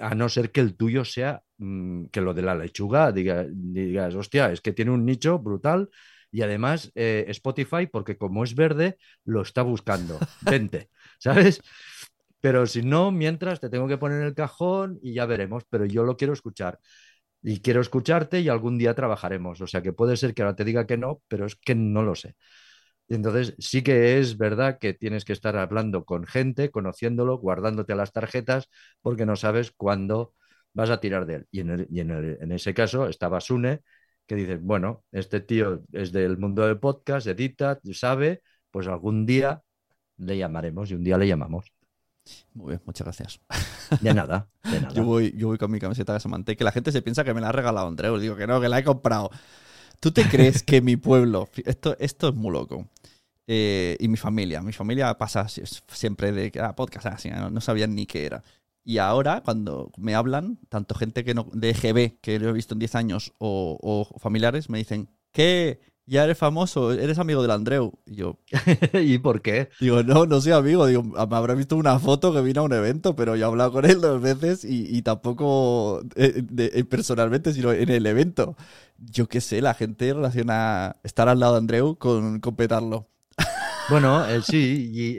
Speaker 5: a no ser que el tuyo sea mm, que lo de la lechuga, digas, hostia, es que tiene un nicho brutal y además eh, Spotify, porque como es verde, lo está buscando. Vente, ¿sabes? Pero si no, mientras te tengo que poner en el cajón y ya veremos, pero yo lo quiero escuchar. Y quiero escucharte y algún día trabajaremos. O sea que puede ser que ahora te diga que no, pero es que no lo sé. Y entonces sí que es verdad que tienes que estar hablando con gente, conociéndolo, guardándote las tarjetas, porque no sabes cuándo vas a tirar de él. Y en, en ese caso estaba Sune, que dices, bueno, este tío es del mundo del podcast, edita, sabe, pues algún día le llamaremos y un día le llamamos.
Speaker 6: Muy bien, muchas gracias.
Speaker 5: De nada, de nada.
Speaker 6: Yo voy, yo voy con mi camiseta de Samante, que la gente se piensa que me la ha regalado Andreu. Digo que no, que la he comprado. ¿Tú te crees que mi pueblo, esto, esto es muy loco, eh, y mi familia, mi familia pasa siempre de ah, podcast, así, no, no sabían ni qué era. Y ahora, cuando me hablan, tanto gente que no, de EGB, que lo he visto en 10 años, o, familiares, me dicen, ¿qué? Ya eres famoso, eres amigo del Andreu. Y yo,
Speaker 5: ¿y por qué?
Speaker 6: Digo, no, no soy amigo. Digo, me habrá visto una foto que vino a un evento, pero yo he hablado con él dos veces y, tampoco eh, eh, personalmente, sino en el evento. Yo qué sé, la gente relaciona estar al lado de Andreu con, con petarlo.
Speaker 5: Bueno, eh, sí, y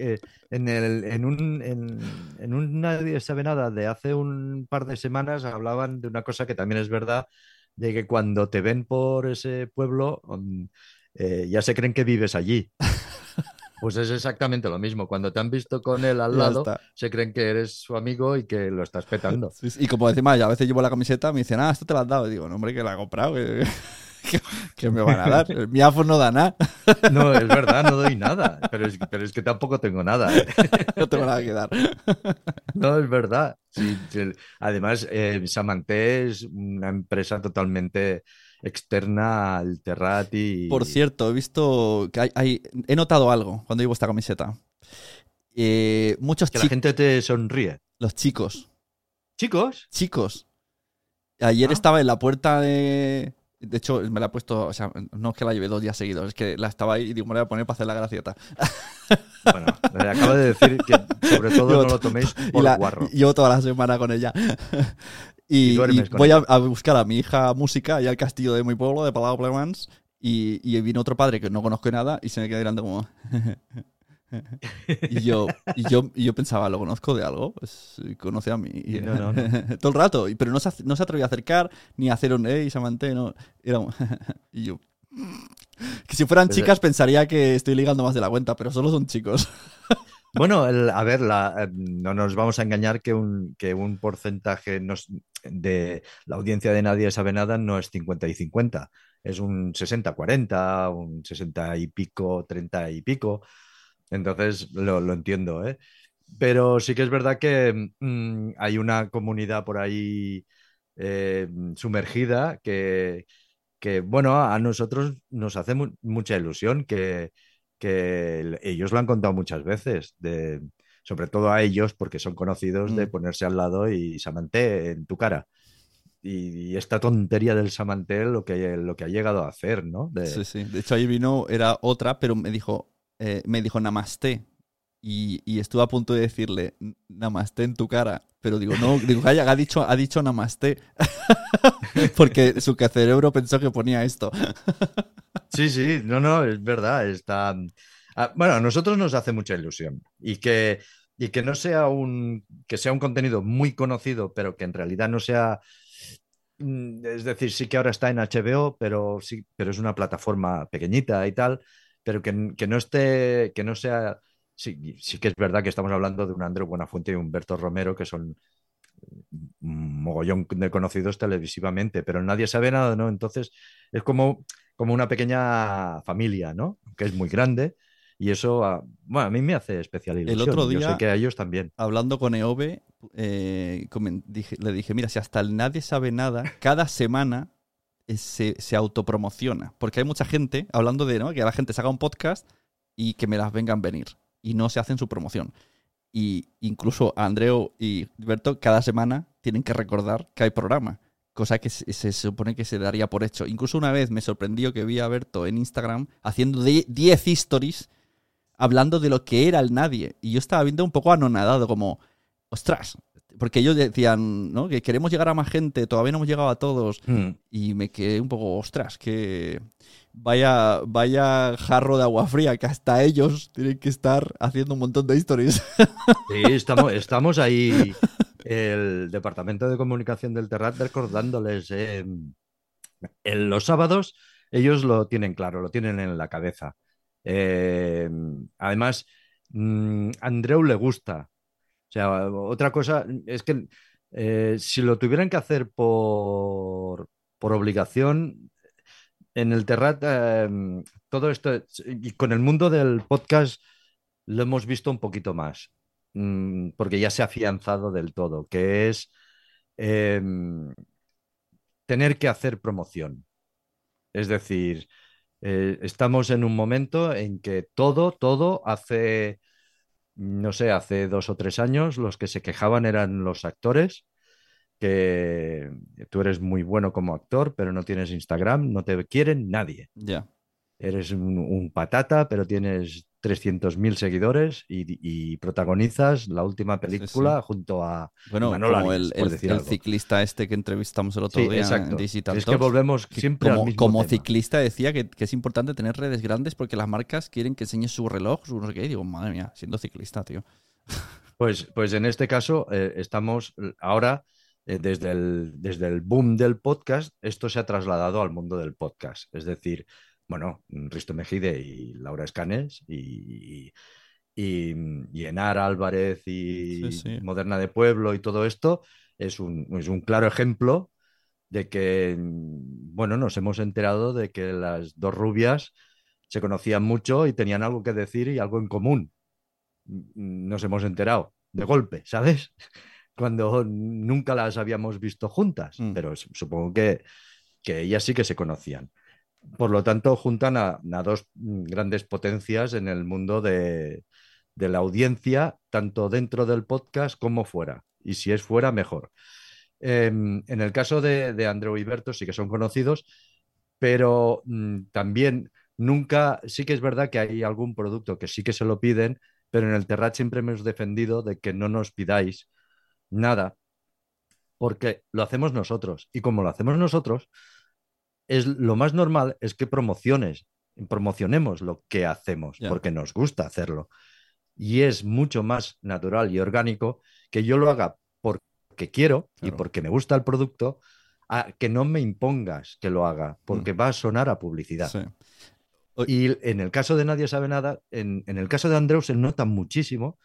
Speaker 5: en, el, en, un, en, en un Nadie sabe nada de hace un par de semanas hablaban de una cosa que también es verdad, de que cuando te ven por ese pueblo mm, eh, ya se creen que vives allí. Pues es exactamente lo mismo. Cuando te han visto con él al lado, se creen que eres su amigo y que lo estás petando.
Speaker 6: Y como decimos, a veces llevo la camiseta, me dicen, ah, esto te lo has dado. Y digo, no, hombre, que la he comprado. ¿Qué me van a dar? Mi AFO no da nada.
Speaker 5: No, es verdad, no doy nada. Pero es, pero es que tampoco tengo nada.
Speaker 6: No tengo nada que dar.
Speaker 5: No, es verdad. Además, eh, Samanté es una empresa totalmente externa al Terrat y...
Speaker 6: Por cierto, he visto que hay, he notado algo cuando llevo esta camiseta. Eh, muchos
Speaker 5: Que la gente te sonríe.
Speaker 6: Los chicos.
Speaker 5: ¿Chicos?
Speaker 6: Chicos. Ayer ah. estaba en la puerta de, de hecho, me la he puesto, o sea, no es que la lleve dos días seguidos, es que la estaba ahí y digo, me la voy a poner para hacer la gracieta.
Speaker 5: Bueno, me acabo de decir que sobre todo no lo toméis por la, guarro.
Speaker 6: Llevo toda la semana con ella. Y, voy a, buscar a mi hija música allá al castillo de mi pueblo, de Palau Plemans, y, y vino otro padre que no conozco nada y se me queda mirando como... y, yo, y, yo, y yo pensaba, ¿lo conozco de algo? Pues conoce a mí. Todo el rato. Pero no se, no se atrevía a acercar ni a hacer un hey, Samante, no. Era y yo. Que si fueran chicas pensaría que estoy ligando más de la cuenta, pero solo son chicos.
Speaker 5: Bueno, a ver, eh, no nos vamos a engañar que un, que un porcentaje de la audiencia de Nadie sabe nada no es 50 y 50, es un 60-40, un 60 y pico, 30 y pico. Entonces lo, entiendo, ¿eh? Pero sí que es verdad que mm, hay una comunidad por ahí eh, sumergida que, que, bueno, a nosotros nos hace mu- mucha ilusión que, que el- ellos lo han contado muchas veces, de, sobre todo a ellos, porque son conocidos de
Speaker 6: Mm.
Speaker 5: ponerse al lado y Samanté en tu cara. Y, y esta tontería del Samanté lo que, lo que ha llegado a hacer, ¿no? De-
Speaker 6: Sí, sí. De hecho, ahí vino, era otra, pero me dijo, eh, me dijo namaste. Y, y estuve a punto de decirle namaste en tu cara. Pero digo, no, digo, calla, ha dicho, ha dicho namaste. Porque su cerebro pensó que ponía esto.
Speaker 5: Sí, sí, no, no, es verdad. Está... ah, bueno, a nosotros nos hace mucha ilusión y que, y que no sea un, que sea un contenido muy conocido, pero que en realidad no sea, mm, es decir, sí que ahora está en HBO, pero sí, pero es una plataforma pequeñita y tal, pero que, que no esté, que no sea, sí, sí que es verdad que estamos hablando de un Andreu Buenafuente y Humberto Romero, que son un mogollón de conocidos televisivamente, pero nadie sabe nada, ¿no? Entonces es como, como una pequeña familia, ¿no? Que es muy grande y eso, ah, bueno, a mí me hace especial ilusión.
Speaker 6: otro
Speaker 5: Yo
Speaker 6: día-
Speaker 5: sé que a ellos también.
Speaker 6: Hablando con Eove, eh, le dije, mira, si hasta el nadie sabe nada, cada semana se, se autopromociona. Porque hay mucha gente hablando de ¿no? que la gente se haga un podcast y que me las vengan venir. Y no se hacen su promoción. Y incluso Andreu y Berto cada semana tienen que recordar que hay programa. Cosa que se, se supone que se daría por hecho. Incluso una vez me sorprendió que vi a Berto en Instagram haciendo de- 10 stories hablando de lo que era el nadie. Y yo estaba viendo un poco anonadado, como, ostras, porque ellos decían, ¿no? Que queremos llegar a más gente, todavía no hemos llegado a todos.
Speaker 5: Mm.
Speaker 6: Y me quedé un poco, ostras, que vaya, vaya jarro de agua fría, que hasta ellos tienen que estar haciendo un montón de stories.
Speaker 5: Sí, estamos, estamos ahí, el Departamento de Comunicación del Terrat, recordándoles. eh, en los sábados ellos lo tienen claro, lo tienen en la cabeza. Eh, además, mm, Andreu le gusta. O sea, otra cosa es que eh, si lo tuvieran que hacer por, por obligación, en el Terrat, eh, todo esto, y con el mundo del podcast lo hemos visto un poquito más, mm, porque ya se ha afianzado del todo, que es eh, tener que hacer promoción. Es decir, eh, estamos en un momento en que todo, todo hace, no sé, hace dos o tres años los que se quejaban eran los actores, que tú eres muy bueno como actor, pero no tienes Instagram, no te quieren nadie.
Speaker 6: ya.
Speaker 5: Eres un, un patata, pero tienes 300.000 seguidores y, y protagonizas la última película junto a
Speaker 6: Bueno,
Speaker 5: Manolo
Speaker 6: como el,
Speaker 5: por
Speaker 6: el-
Speaker 5: decir
Speaker 6: el
Speaker 5: algo.
Speaker 6: ciclista este que entrevistamos el otro
Speaker 5: Sí,
Speaker 6: día
Speaker 5: exacto.
Speaker 6: en Digital
Speaker 5: Es que volvemos
Speaker 6: que
Speaker 5: siempre al
Speaker 6: como,
Speaker 5: mismo
Speaker 6: como
Speaker 5: tema.
Speaker 6: ciclista decía que, que es importante tener redes grandes porque las marcas quieren que enseñes su reloj, su no sé qué. Y digo, madre mía, siendo ciclista, tío.
Speaker 5: Pues, pues en este caso eh, estamos ahora, eh, desde el, desde el boom del podcast, esto se ha trasladado al mundo del podcast. Es decir, bueno, Risto Mejide y Laura Escanes y, y, y Enar Álvarez y
Speaker 6: Sí, sí.
Speaker 5: Moderna de Pueblo y todo esto es un, es un claro ejemplo de que, mm, bueno, nos hemos enterado de que las dos rubias se conocían mucho y tenían algo que decir y algo en común. Mm, Nos hemos enterado de golpe, ¿sabes? Cuando nunca las habíamos visto juntas,
Speaker 6: Mm.
Speaker 5: pero supongo que, que ellas sí que se conocían. Por lo tanto, juntan a, dos mm, grandes potencias en el mundo de, de la audiencia, tanto dentro del podcast como fuera. Y si es fuera, mejor. Em, en el caso de, de Andreu y Berto sí que son conocidos, pero mm, también nunca, sí que es verdad que hay algún producto que sí que se lo piden, pero en el Terrat siempre hemos defendido de que no nos pidáis nada, porque lo hacemos nosotros. Y como lo hacemos nosotros, es lo más normal es que promociones, promocionemos lo que hacemos, porque nos gusta hacerlo. Y es mucho más natural y orgánico que yo lo haga porque quiero y porque me gusta el producto, a que no me impongas que lo haga, porque va a sonar a publicidad.
Speaker 6: Sí.
Speaker 5: Y en el caso de Nadie sabe nada, en, en el caso de Andreu se nota muchísimo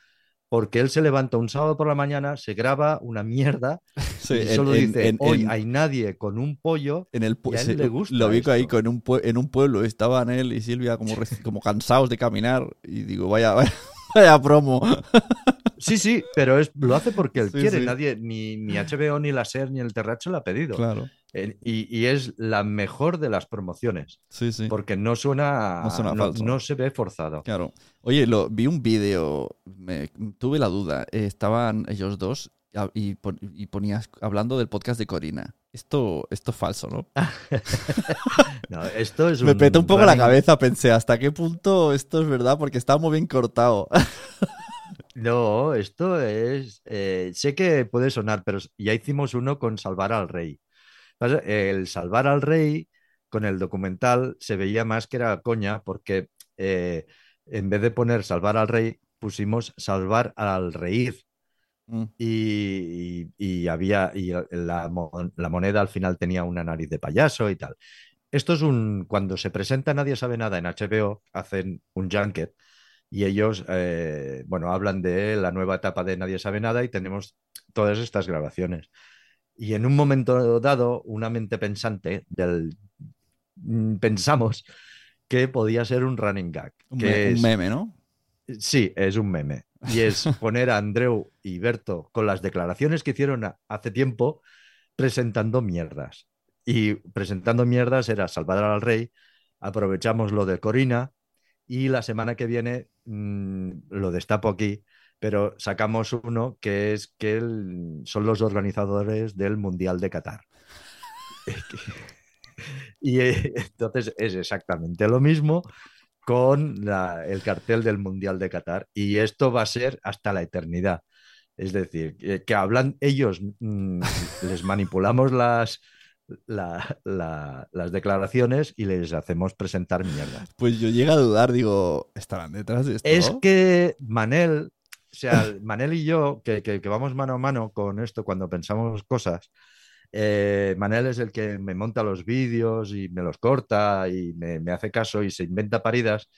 Speaker 5: porque él se levanta un sábado por la mañana, se graba una mierda
Speaker 6: Sí,
Speaker 5: y
Speaker 6: en-
Speaker 5: solo
Speaker 6: en-
Speaker 5: dice,
Speaker 6: en-
Speaker 5: hoy hay nadie con un pollo.
Speaker 6: En el
Speaker 5: Y a él
Speaker 6: se-
Speaker 5: le gusta
Speaker 6: lo vi ahí con un en un pueblo, estaban él y Silvia como, como cansados de caminar y digo, vaya, vaya, vaya promo.
Speaker 5: Sí, sí, pero es, lo hace porque él
Speaker 6: Sí,
Speaker 5: quiere.
Speaker 6: sí.
Speaker 5: Nadie, ni, ni HBO, ni la SER, ni el Terracho le ha pedido.
Speaker 6: Claro.
Speaker 5: Eh, y, y es la mejor de las promociones,
Speaker 6: Sí, sí.
Speaker 5: porque no suena,
Speaker 6: No suena
Speaker 5: no,
Speaker 6: falso.
Speaker 5: no se ve forzado.
Speaker 6: Claro. Oye, lo, vi un vídeo, me- tuve la duda. eh, estaban ellos dos y, y ponías hablando del podcast de Corina. Esto, esto es falso, ¿no?
Speaker 5: No, esto es
Speaker 6: Me
Speaker 5: un
Speaker 6: petó un poco la cabeza, pensé, ¿hasta qué punto esto es verdad? Porque está muy bien cortado.
Speaker 5: No, esto es. eh, sé que puede sonar, pero ya hicimos uno con Salvar al Rey. El Salvar al Rey, con el documental, se veía más que era coña, porque eh, en vez de poner Salvar al Rey, pusimos Salvar al Reír.
Speaker 6: Mm,
Speaker 5: Y, y- y había. Y la, la moneda al final tenía una nariz de payaso y tal. Esto es un. Cuando se presenta Nadie sabe nada en HBO, hacen un junket y ellos, eh, bueno, hablan de la nueva etapa de Nadie sabe nada y tenemos todas estas grabaciones. Y en un momento dado, una mente pensante del mm, pensamos que podía ser un running gag,
Speaker 6: un,
Speaker 5: que
Speaker 6: me- un
Speaker 5: es-
Speaker 6: meme, ¿no?
Speaker 5: Sí, es un meme. Y es poner a Andreu y Berto con las declaraciones que hicieron hace tiempo presentando mierdas. Y presentando mierdas era salvar al rey, aprovechamos lo de Corina y la semana que viene mm, lo destapo aquí, pero sacamos uno que es que son los organizadores del Mundial de Qatar. Y eh, entonces es exactamente lo mismo con el cartel del Mundial de Qatar. Y esto va a ser hasta la eternidad. Es decir, que, que hablan ellos, mm, les manipulamos las, la- la- las declaraciones y les hacemos presentar mierda.
Speaker 6: Pues yo llego a dudar, digo, ¿estarán detrás de esto?
Speaker 5: Es que Manel, o sea, Manel y yo, que, que- que vamos mano a mano con esto cuando pensamos cosas, eh, Manel es el que me monta los vídeos y me los corta y me, me hace caso y se inventa paridas.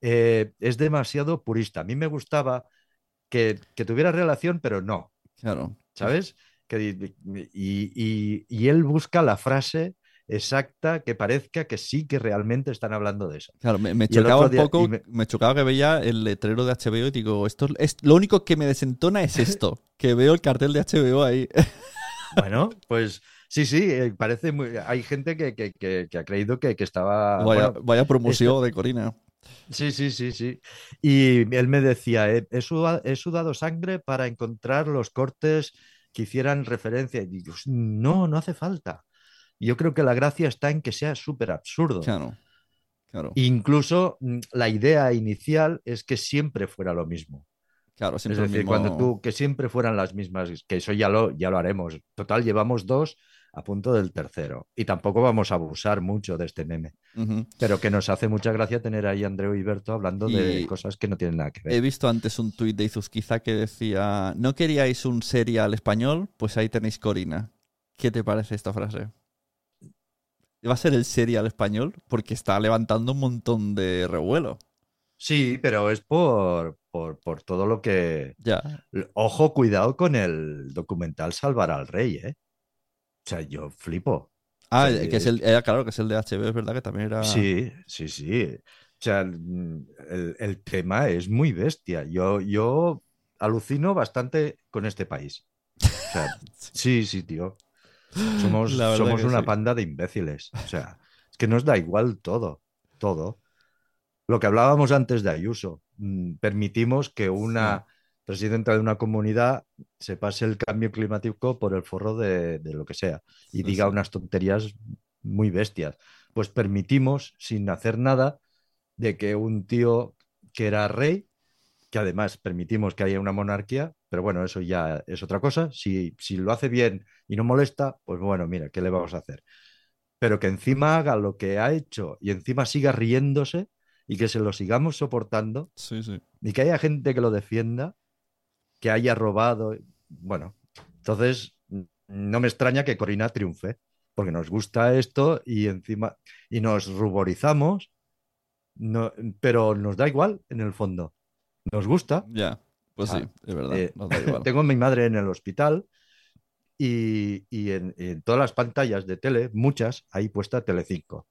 Speaker 5: eh, es demasiado purista. A mí me gustaba que, que tuviera relación, pero no,
Speaker 6: Claro.
Speaker 5: ¿sabes? Que, y, y- y él busca la frase exacta que parezca que sí que realmente están hablando de eso.
Speaker 6: Claro, me, chocaba un poco, me...
Speaker 5: me-
Speaker 6: chocaba que veía el letrero de HBO y digo, esto es lo único que me desentona es esto, que veo el cartel de HBO ahí.
Speaker 5: Bueno, pues sí, sí, eh, parece muy... Hay gente que, que- que- que ha creído que, que estaba...
Speaker 6: vaya,
Speaker 5: bueno, este
Speaker 6: vaya promoción de Corina.
Speaker 5: sí, sí, sí, sí. Y él me decía, he, suda- he sudado sangre para encontrar los cortes que hicieran referencia. Y no, no hace falta. Yo creo que la gracia está en que sea súper absurdo.
Speaker 6: Claro, claro.
Speaker 5: Incluso mm, la idea inicial es que siempre fuera lo mismo.
Speaker 6: claro,
Speaker 5: Es
Speaker 6: siempre el
Speaker 5: decir,
Speaker 6: mismo-
Speaker 5: cuando tú, que siempre fueran las mismas, que eso ya lo, ya lo haremos. Total, llevamos dos a punto del tercero. Y tampoco vamos a abusar mucho de este meme. Pero que nos hace mucha gracia tener ahí a Andreu y Berto hablando
Speaker 6: Y-
Speaker 5: de cosas que no tienen nada que
Speaker 6: He
Speaker 5: ver.
Speaker 6: visto antes un tuit de Izuzquiza que decía, ¿no queríais un serial español? Pues ahí tenéis Corina. ¿Qué te parece esta frase? ¿Va a ser el serial español? Porque está levantando un montón de revuelo.
Speaker 5: Sí, pero es por, por, por todo lo que...
Speaker 6: Ya.
Speaker 5: Ojo, cuidado con el documental Salvar al Rey, ¿eh? O sea, yo flipo.
Speaker 6: Ah, que es el, eh, claro, que es el de HBO, es verdad que también era...
Speaker 5: Sí, sí, sí. O sea, mm, el, el tema es muy bestia. Yo, yo alucino bastante con este país. O sea, sí, sí, tío. Somos, somos una
Speaker 6: sí.
Speaker 5: panda de imbéciles. O sea, es que nos da igual todo, todo. Lo que hablábamos antes de Ayuso, mm, permitimos que una presidenta de una comunidad se pase el cambio climático por el forro de, de lo que sea y
Speaker 6: Sí,
Speaker 5: diga
Speaker 6: sí.
Speaker 5: unas tonterías muy bestias. Pues permitimos, sin hacer nada, de que un tío que era rey, que además permitimos que haya una monarquía, pero bueno, eso ya es otra cosa. Si, si lo hace bien y no molesta, pues bueno, mira, ¿qué le vamos a hacer? Pero que encima haga lo que ha hecho y encima siga riéndose y que se lo sigamos soportando
Speaker 6: Sí, sí.
Speaker 5: y que haya gente que lo defienda, que haya robado. Bueno, entonces no me extraña que Corina triunfe, porque nos gusta esto y encima y nos ruborizamos, no, pero nos da igual en el fondo. Nos gusta.
Speaker 6: Ya. Pues sí,
Speaker 5: Ah,
Speaker 6: es verdad.
Speaker 5: eh,
Speaker 6: nos da igual.
Speaker 5: Tengo a mi madre en el hospital y, y en, en todas las pantallas de tele, muchas, hay puesta Telecinco.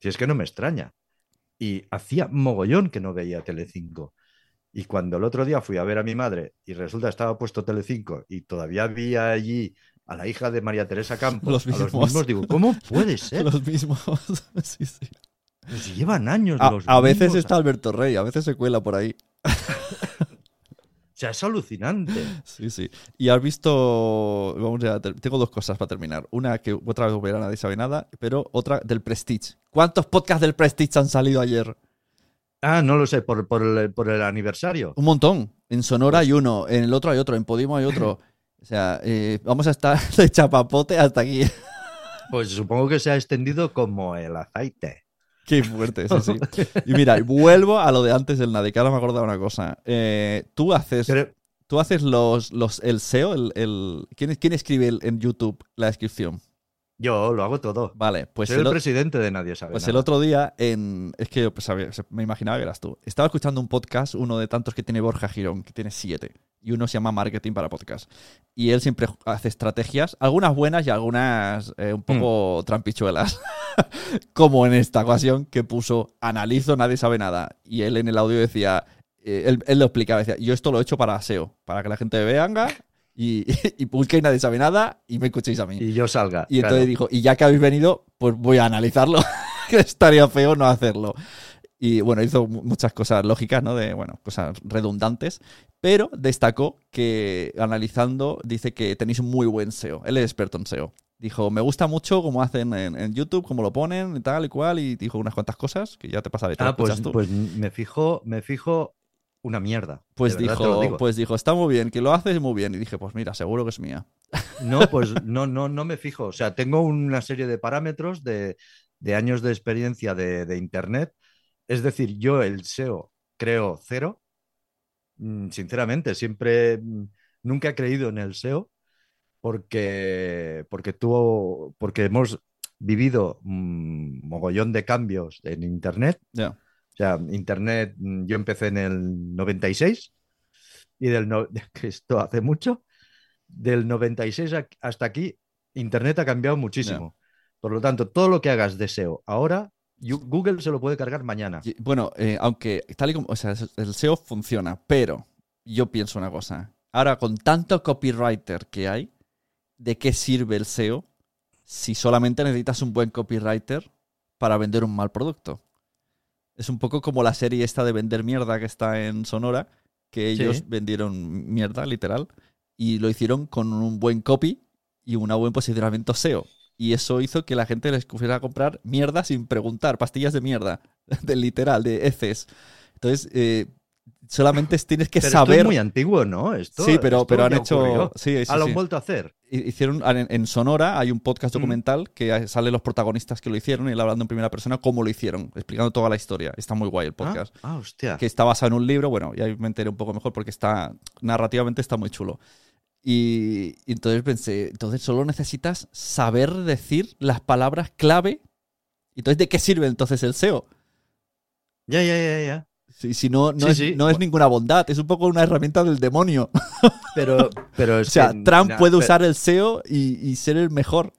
Speaker 5: Si es que no me extraña. Y hacía mogollón que no veía Telecinco. Y cuando el otro día fui a ver a mi madre y resulta que estaba puesto Telecinco y todavía había allí a la hija de María Teresa Campos,
Speaker 6: Los
Speaker 5: a los
Speaker 6: mismos.
Speaker 5: mismos, digo, ¿cómo puede ser?
Speaker 6: Los mismos. sí, sí.
Speaker 5: Pues llevan años
Speaker 6: A,
Speaker 5: los
Speaker 6: a veces
Speaker 5: mismos.
Speaker 6: está Alberto Rey, a veces se cuela por ahí.
Speaker 5: O sea, es alucinante.
Speaker 6: Sí, sí. Y has visto. Vamos a tengo dos cosas para terminar. Una que otra vez verá nadie sabe nada, pero otra del Prestige. ¿Cuántos podcasts del Prestige han salido ayer?
Speaker 5: Ah, no lo sé, por, por el, por el aniversario.
Speaker 6: Un montón. En Sonora hay uno, en el otro hay otro, en Podimo hay otro. O sea, eh, vamos a estar de chapapote hasta aquí.
Speaker 5: Pues supongo que se ha extendido como el aceite.
Speaker 6: Qué fuerte, sí, sí. Y mira, vuelvo a lo de antes del que ahora me acordado una cosa. Eh, tú haces,
Speaker 5: Pero-
Speaker 6: tú haces los, los, el SEO, el, el- ¿quién, quién escribe el- en YouTube la descripción?
Speaker 5: Yo lo hago todo.
Speaker 6: Vale, pues
Speaker 5: Soy
Speaker 6: el,
Speaker 5: presidente de Nadie Sabe
Speaker 6: Pues
Speaker 5: Nada.
Speaker 6: el otro día, en, es que yo pues, me imaginaba que eras tú. Estaba escuchando un podcast, uno de tantos que tiene Borja Girón, que tiene siete. Y uno se llama Marketing para Podcast. Y él siempre hace estrategias, algunas buenas y algunas eh, un poco trampichuelas. Como en esta ocasión que puso Analizo, nadie sabe nada. Y él en el audio decía, eh, él, él lo explicaba, decía, yo esto lo he hecho para SEO, para que la gente venga y, y busque y nadie sabe nada y me escuchéis a mí.
Speaker 5: Y yo salga.
Speaker 6: Y entonces
Speaker 5: claro.
Speaker 6: dijo, y ya que habéis venido, pues voy a analizarlo, que estaría feo no hacerlo. Y bueno, hizo mu- muchas cosas lógicas, ¿no? De, bueno, cosas redundantes, pero destacó que analizando dice que tenéis un muy buen SEO. Él es experto en SEO. Dijo, me gusta mucho cómo hacen en, en YouTube, cómo lo ponen y tal y cual, y dijo unas cuantas cosas que ya te lo
Speaker 5: Ah, pues,
Speaker 6: tú.
Speaker 5: pues me fijo, me fijo una mierda.
Speaker 6: Pues dijo, pues dijo, está muy bien, que lo haces muy bien. Y dije, pues mira, seguro que es mía.
Speaker 5: No, pues no, no, no me fijo. O sea, tengo una serie de parámetros de, de años de experiencia de, de Internet. Es decir, yo el SEO creo cero. Mm, Sinceramente, siempre, mm, nunca he creído en el SEO porque, porque tuvo, porque hemos vivido un mogollón de cambios en Internet.
Speaker 6: Ya.
Speaker 5: O sea, Internet, mm, yo empecé en el 96 y del no- esto hace mucho, del 96 a- hasta aquí, Internet ha cambiado muchísimo. Por lo tanto, todo lo que hagas de SEO ahora, Google se lo puede cargar mañana.
Speaker 6: Bueno, eh, aunque tal y como, o sea, el SEO funciona, pero yo pienso una cosa. Ahora, con tanto copywriter que hay, ¿de qué sirve el SEO si solamente necesitas un buen copywriter para vender un mal producto? Es un poco como la serie esta de vender mierda que está en Sonora, que ellos
Speaker 5: Sí.
Speaker 6: vendieron mierda, literal, y lo hicieron con un buen copy y un buen posicionamiento SEO. Y eso hizo que la gente les fuera a comprar mierda sin preguntar, pastillas de mierda, de literal, de heces. Entonces, eh, solamente tienes que
Speaker 5: Pero esto
Speaker 6: saber.
Speaker 5: es muy antiguo, ¿no? Esto,
Speaker 6: sí, pero,
Speaker 5: esto
Speaker 6: pero han
Speaker 5: ya
Speaker 6: hecho.
Speaker 5: ocurrió.
Speaker 6: Sí, sí,
Speaker 5: Ah, lo
Speaker 6: sí.
Speaker 5: han vuelto a hacer.
Speaker 6: Hi- Hicieron en, en Sonora hay un podcast
Speaker 5: Mm.
Speaker 6: documental que salen los protagonistas que lo hicieron y él hablando en primera persona cómo lo hicieron, explicando toda la historia. Está muy guay el
Speaker 5: Ah,
Speaker 6: podcast.
Speaker 5: ah, hostia.
Speaker 6: Que está basado en un libro, bueno, y ahí me enteré un poco mejor porque está narrativamente está muy chulo. Y, y entonces pensé, entonces solo necesitas saber decir las palabras clave. Entonces, ¿de qué sirve entonces el SEO?
Speaker 5: Ya, ya, ya, ya.
Speaker 6: Si, si no, no,
Speaker 5: Sí,
Speaker 6: es,
Speaker 5: sí.
Speaker 6: no es ninguna bondad, es un poco una herramienta del demonio.
Speaker 5: Pero, pero es
Speaker 6: O sea,
Speaker 5: que-
Speaker 6: Trump
Speaker 5: na-
Speaker 6: puede
Speaker 5: pero-
Speaker 6: usar el SEO y, y ser el mejor.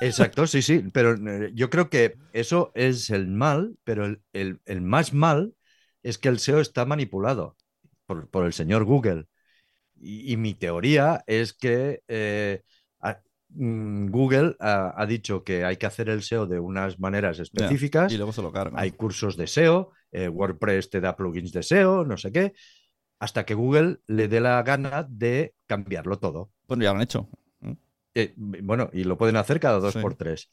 Speaker 5: Exacto, sí, sí, pero eh, yo creo que eso es el mal, pero el, el- el más mal es que el SEO está manipulado por, por el señor Google. Y, y mi teoría es que eh, a- mm, Google ha, ha dicho que hay que hacer el SEO de unas maneras específicas.
Speaker 6: Y luego se lo cargan.
Speaker 5: Hay cursos de SEO, eh, WordPress te da plugins de SEO, no sé qué, hasta que Google le dé la gana de cambiarlo todo.
Speaker 6: Bueno, ya lo han hecho.
Speaker 5: Eh, bueno, y lo pueden hacer cada dos
Speaker 6: Sí.
Speaker 5: por tres.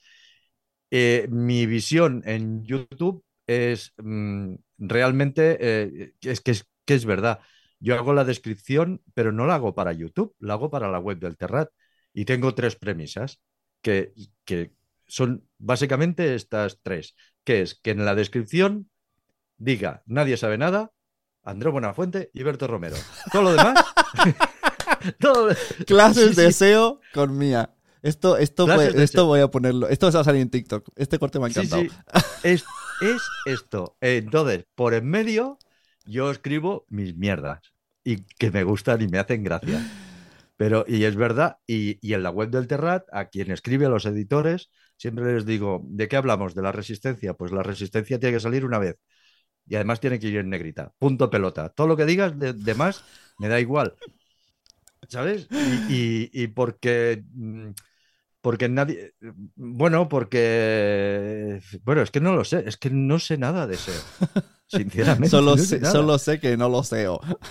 Speaker 5: Eh, mi visión en YouTube es mm, realmente eh, es que, es que es verdad. Yo hago la descripción, pero no la hago para YouTube, la hago para la web del Terrat. Y tengo tres premisas que, que son básicamente estas tres, que es que en la descripción diga nadie sabe nada, Andrés Buenafuente y Berto Romero. Todo lo demás. todo,
Speaker 6: Clases
Speaker 5: Sí,
Speaker 6: de
Speaker 5: sí.
Speaker 6: SEO con mía. Esto, esto, esto
Speaker 5: SEO.
Speaker 6: voy a ponerlo. Esto va a salir en TikTok. Este corte me ha encantado.
Speaker 5: sí. Es, es esto. Entonces, por en medio, yo escribo mis mierdas y que me gustan y me hacen gracia. Pero, y es verdad, y, y en la web del Terrat, a quien escribe, a los editores, siempre les digo, ¿de qué hablamos? ¿De la resistencia? Pues la resistencia tiene que salir una vez Y además tiene que ir en negrita. Punto pelota. Todo lo que digas de, de más me da igual. ¿Sabes? Y, y- y porque. mm, Porque nadie. Bueno, porque. Bueno, es que no lo sé. Es que no sé nada de SEO. Sinceramente.
Speaker 6: Solo,
Speaker 5: no
Speaker 6: sé, solo sé que no lo sé.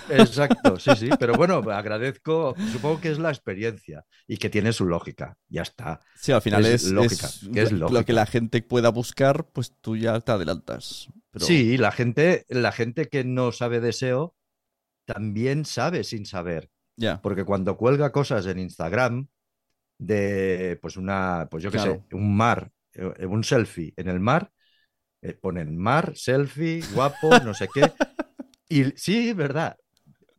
Speaker 5: Exacto, sí, sí. Pero bueno, agradezco. Supongo que es la experiencia y que tiene su lógica. Ya está.
Speaker 6: Sí, al final
Speaker 5: Es
Speaker 6: es,
Speaker 5: lógica,
Speaker 6: es
Speaker 5: que es
Speaker 6: lo
Speaker 5: lógica.
Speaker 6: que la gente pueda buscar, pues tú ya te adelantas. Pero-
Speaker 5: Sí, la gente, la gente que no sabe de SEO también sabe sin saber.
Speaker 6: Ya.
Speaker 5: Porque cuando cuelga cosas en Instagram de, pues una, pues yo qué
Speaker 6: Claro.
Speaker 5: sé, un mar, eh, un selfie en el mar, eh, ponen mar, selfie, guapo, no sé qué. Y sí, verdad.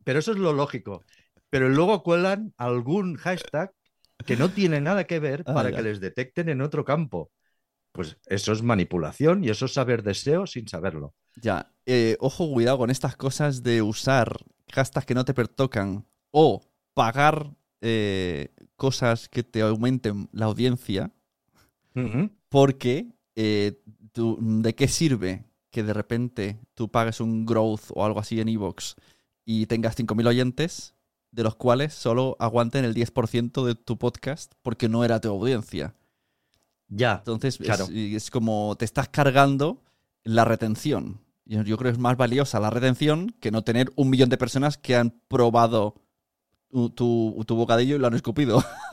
Speaker 5: Pero eso es lo lógico. Pero luego cuelan algún hashtag que no tiene nada que ver
Speaker 6: Ah,
Speaker 5: para
Speaker 6: ya.
Speaker 5: que les detecten en otro campo. Pues eso es manipulación y eso es saber de SEO sin saberlo.
Speaker 6: Ya. Eh, ojo, cuidado con estas cosas de usar hashtags que no te pertocan o pagar eh, cosas que te aumenten la audiencia, porque eh, tú- ¿de qué sirve que de repente tú pagues un growth o algo así en Evox y tengas 5.000 oyentes, de los cuales solo aguanten el 10% de tu podcast porque no era tu audiencia?
Speaker 5: Ya.
Speaker 6: Entonces,
Speaker 5: Claro.
Speaker 6: es, como te estás cargando la retención. Yo, yo creo que es más valiosa la retención que no tener un millón de personas que han probado tu, tu- tu bocadillo y lo han escupido.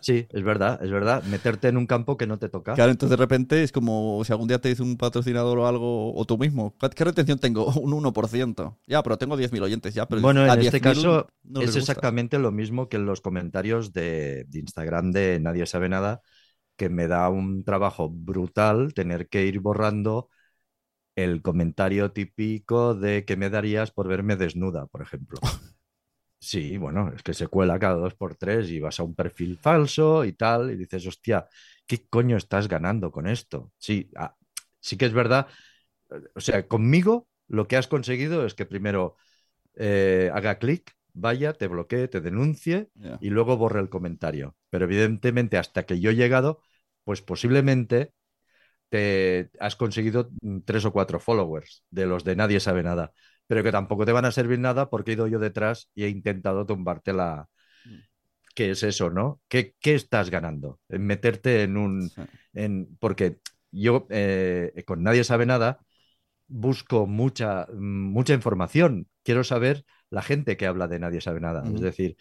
Speaker 5: Sí, es verdad, es verdad. Meterte en un campo que no te toca.
Speaker 6: Claro, entonces de repente es como si algún día te dice un patrocinador o algo, o tú mismo. ¿Qué retención tengo? Un 1%. Ya, pero tengo 10.000 oyentes ya. Pero
Speaker 5: Bueno, en este
Speaker 6: 10.000
Speaker 5: caso
Speaker 6: no
Speaker 5: es exactamente lo mismo que en los comentarios de, de Instagram de Nadie sabe nada, que me da un trabajo brutal tener que ir borrando el comentario típico de que me darías por verme desnuda, por ejemplo. Sí, bueno, es que se cuela cada dos por tres y vas a un perfil falso y tal, y dices, hostia, ¿qué coño estás ganando con esto? Sí, ah, sí que es verdad. eh, O sea, conmigo lo que has conseguido es que primero eh, haga clic, vaya, te bloquee, te denuncie y luego borre el comentario. Pero evidentemente, hasta que yo he llegado, pues posiblemente te has conseguido mm, tres o cuatro followers de los de nadie sabe nada, pero que tampoco te van a servir nada porque he ido yo detrás y he intentado tumbarte la... ¿Qué es eso, no? ¿Qué, qué estás ganando? En meterte en un...
Speaker 6: Sí.
Speaker 5: En... Porque yo eh, con nadie sabe nada busco mucha, mucha información. Quiero saber la gente que habla de nadie sabe nada. Es decir,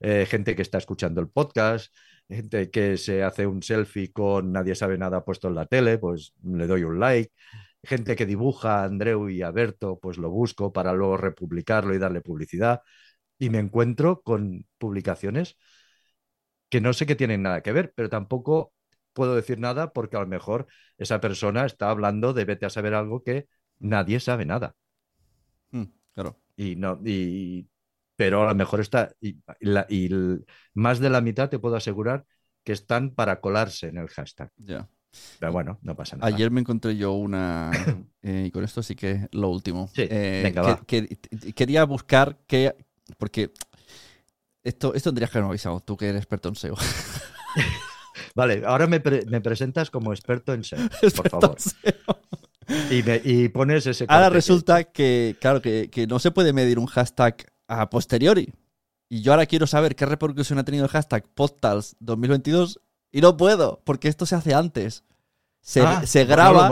Speaker 5: eh, gente que está escuchando el podcast, gente que se hace un selfie con nadie sabe nada puesto en la tele, pues le doy un like. Gente que dibuja a Andreu y a Berto, pues lo busco para luego republicarlo y darle publicidad. Y me encuentro con publicaciones que no sé que tienen nada que ver, pero tampoco puedo decir nada porque a lo mejor esa persona está hablando de vete a saber algo que nadie sabe nada.
Speaker 6: Mm, claro.
Speaker 5: Y no, y, pero a lo mejor está, y, y la- y el- más de la mitad te puedo asegurar que están para colarse en el hashtag.
Speaker 6: Ya.
Speaker 5: Pero bueno, no pasa nada.
Speaker 6: Ayer me encontré yo una. eh, y con esto sí que lo último.
Speaker 5: Sí,
Speaker 6: Eh,
Speaker 5: venga,
Speaker 6: que-
Speaker 5: va.
Speaker 6: que- quería buscar que. Porque. Esto, esto tendrías que haberme avisado, tú que eres experto en SEO.
Speaker 5: Vale, ahora me, pre- me presentas como experto en SEO, por favor.
Speaker 6: SEO.
Speaker 5: Y, me- y pones ese
Speaker 6: Ahora resulta que, claro, que, que no se puede medir un hashtag a posteriori. Y yo ahora quiero saber qué repercusión ha tenido el hashtag Postals 2022 y no puedo, porque esto se hace antes. Se,
Speaker 5: Ah,
Speaker 6: se graba.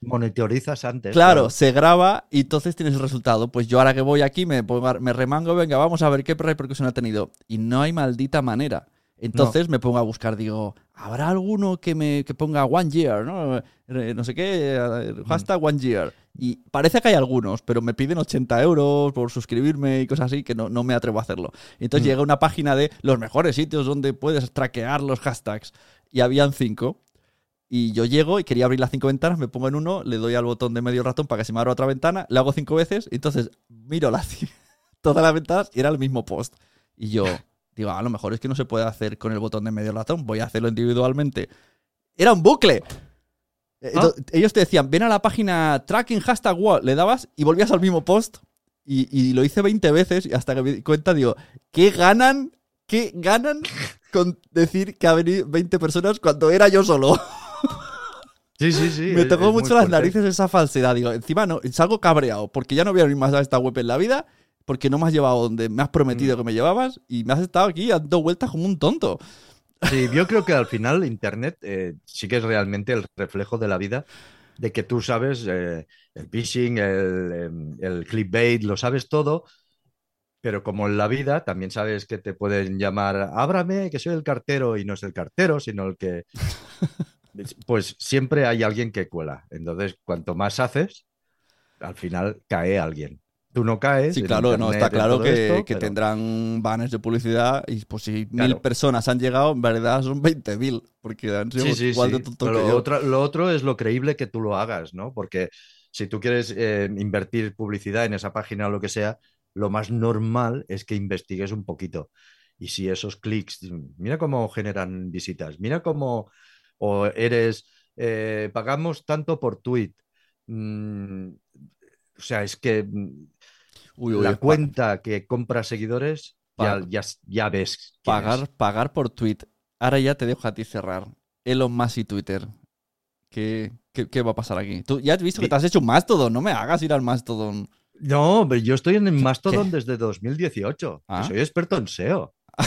Speaker 5: monitorizas antes.
Speaker 6: Claro, se graba y entonces tienes el resultado. Pues yo ahora que voy aquí me, me remango, venga, vamos a ver qué repercusión ha tenido. Y no hay maldita manera. Entonces me pongo a buscar, digo, ¿habrá alguno que me que ponga one year? No, Eh, no sé qué, eh, hashtag one year. Y parece que hay algunos, pero me piden 80 euros por suscribirme y cosas así, que no, no me atrevo a hacerlo. Entonces
Speaker 5: Mm.
Speaker 6: llega una página de los mejores sitios donde puedes traquear los hashtags. Y habían cinco. Y yo llego y quería abrir las cinco ventanas, me pongo en uno, le doy al botón de medio ratón para que se me abra otra ventana, le hago cinco veces, entonces miro las, todas las ventanas y era el mismo post. Y yo digo, a lo mejor es que no se puede hacer con el botón de medio ratón, voy a hacerlo individualmente. Era un bucle. Eh,
Speaker 5: Ah.
Speaker 6: Ellos te decían, ven a la página tracking hashtag wall, le dabas y volvías al mismo post. Y, y lo hice 20 veces y hasta que me di cuenta, digo, ¿qué ganan? ¿Qué ganan con decir que ha venido 20 personas cuando era yo solo?
Speaker 5: Sí, sí, sí.
Speaker 6: Me tocó mucho las
Speaker 5: fuerte.
Speaker 6: narices esa falsedad. Digo, encima no, salgo cabreado porque ya no voy a abrir más a esta web en la vida porque no me has llevado donde me has
Speaker 5: Mm.
Speaker 6: prometido que me llevabas y me has estado aquí dando vueltas como un tonto.
Speaker 5: Sí, yo creo que al final Internet eh, sí que es realmente el reflejo de la vida, de que tú sabes eh, el phishing, el, em, el clickbait, lo sabes todo, pero como en la vida también sabes que te pueden llamar, ábrame, que soy el cartero, y no es el cartero, sino el que... Pues siempre hay alguien que cuela. Entonces, cuanto más haces, al final cae alguien. Tú no caes.
Speaker 6: Sí, claro, no, está claro que,
Speaker 5: esto,
Speaker 6: que
Speaker 5: pero-
Speaker 6: tendrán banners de publicidad y pues si mil personas han llegado, en verdad son 20.000 porque han sido
Speaker 5: Sí, sí,
Speaker 6: igual
Speaker 5: sí.
Speaker 6: de tontos
Speaker 5: Pero
Speaker 6: que yo.
Speaker 5: otro, lo otro es lo creíble que tú lo hagas, ¿no? Porque si tú quieres eh, invertir publicidad en esa página o lo que sea, lo más normal es que investigues un poquito. Y si esos clics, mira cómo generan visitas, mira cómo o eres, eh, pagamos tanto por tweet. Mm, o sea, es que mm,
Speaker 6: Uy, uy,
Speaker 5: la cuenta que compra seguidores, ya,
Speaker 6: Pa-
Speaker 5: ya, ya ves. es.
Speaker 6: pagar, pagar por tweet. Ahora ya te dejo a ti cerrar. Elon Musk y Twitter. ¿Qué, qué, qué va a pasar aquí? Tú ya has visto que te has hecho un Mastodon. No me hagas ir al Mastodon.
Speaker 5: No, pero yo estoy en el
Speaker 6: ¿Qué-
Speaker 5: Mastodon
Speaker 6: qué?
Speaker 5: desde 2018. que
Speaker 6: Ah.
Speaker 5: Soy experto en SEO.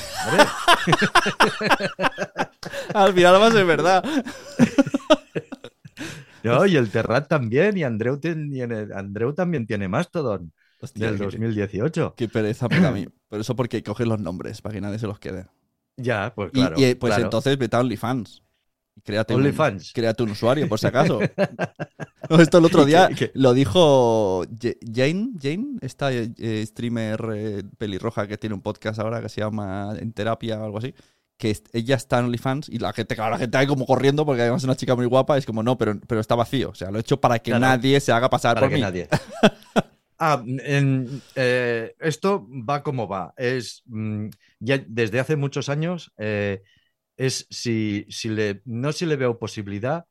Speaker 6: Al final va a ser verdad.
Speaker 5: no, y el Terrat también, y Andreu, tiene- Andreu también tiene Mastodon
Speaker 6: Hostia,
Speaker 5: del
Speaker 6: qué-
Speaker 5: 2018.
Speaker 6: Qué pereza me da a mí. Pero eso porque coges los nombres para que nadie se los quede.
Speaker 5: Ya, pues claro.
Speaker 6: y, pues
Speaker 5: claro.
Speaker 6: entonces vete a OnlyFans. Créate un-
Speaker 5: OnlyFans.
Speaker 6: créate un usuario, por si acaso. Esto el otro día
Speaker 5: ¿Qué- qué?
Speaker 6: lo dijo Jane, Jane, esta eh, streamer eh, pelirroja que tiene un podcast ahora que se llama En Terapia o algo así. Que ella está en OnlyFans y la gente, claro, la gente ahí como corriendo porque además es una chica muy guapa. Es como, no, pero, pero está vacío. O sea, lo he hecho para que
Speaker 5: Claro.
Speaker 6: nadie se haga pasar
Speaker 5: para
Speaker 6: por
Speaker 5: que
Speaker 6: mí.
Speaker 5: nadie. Ah, en- eh, esto va como va. Es mm, ya desde hace muchos años. eh, es si, si le, no si le veo posibilidad,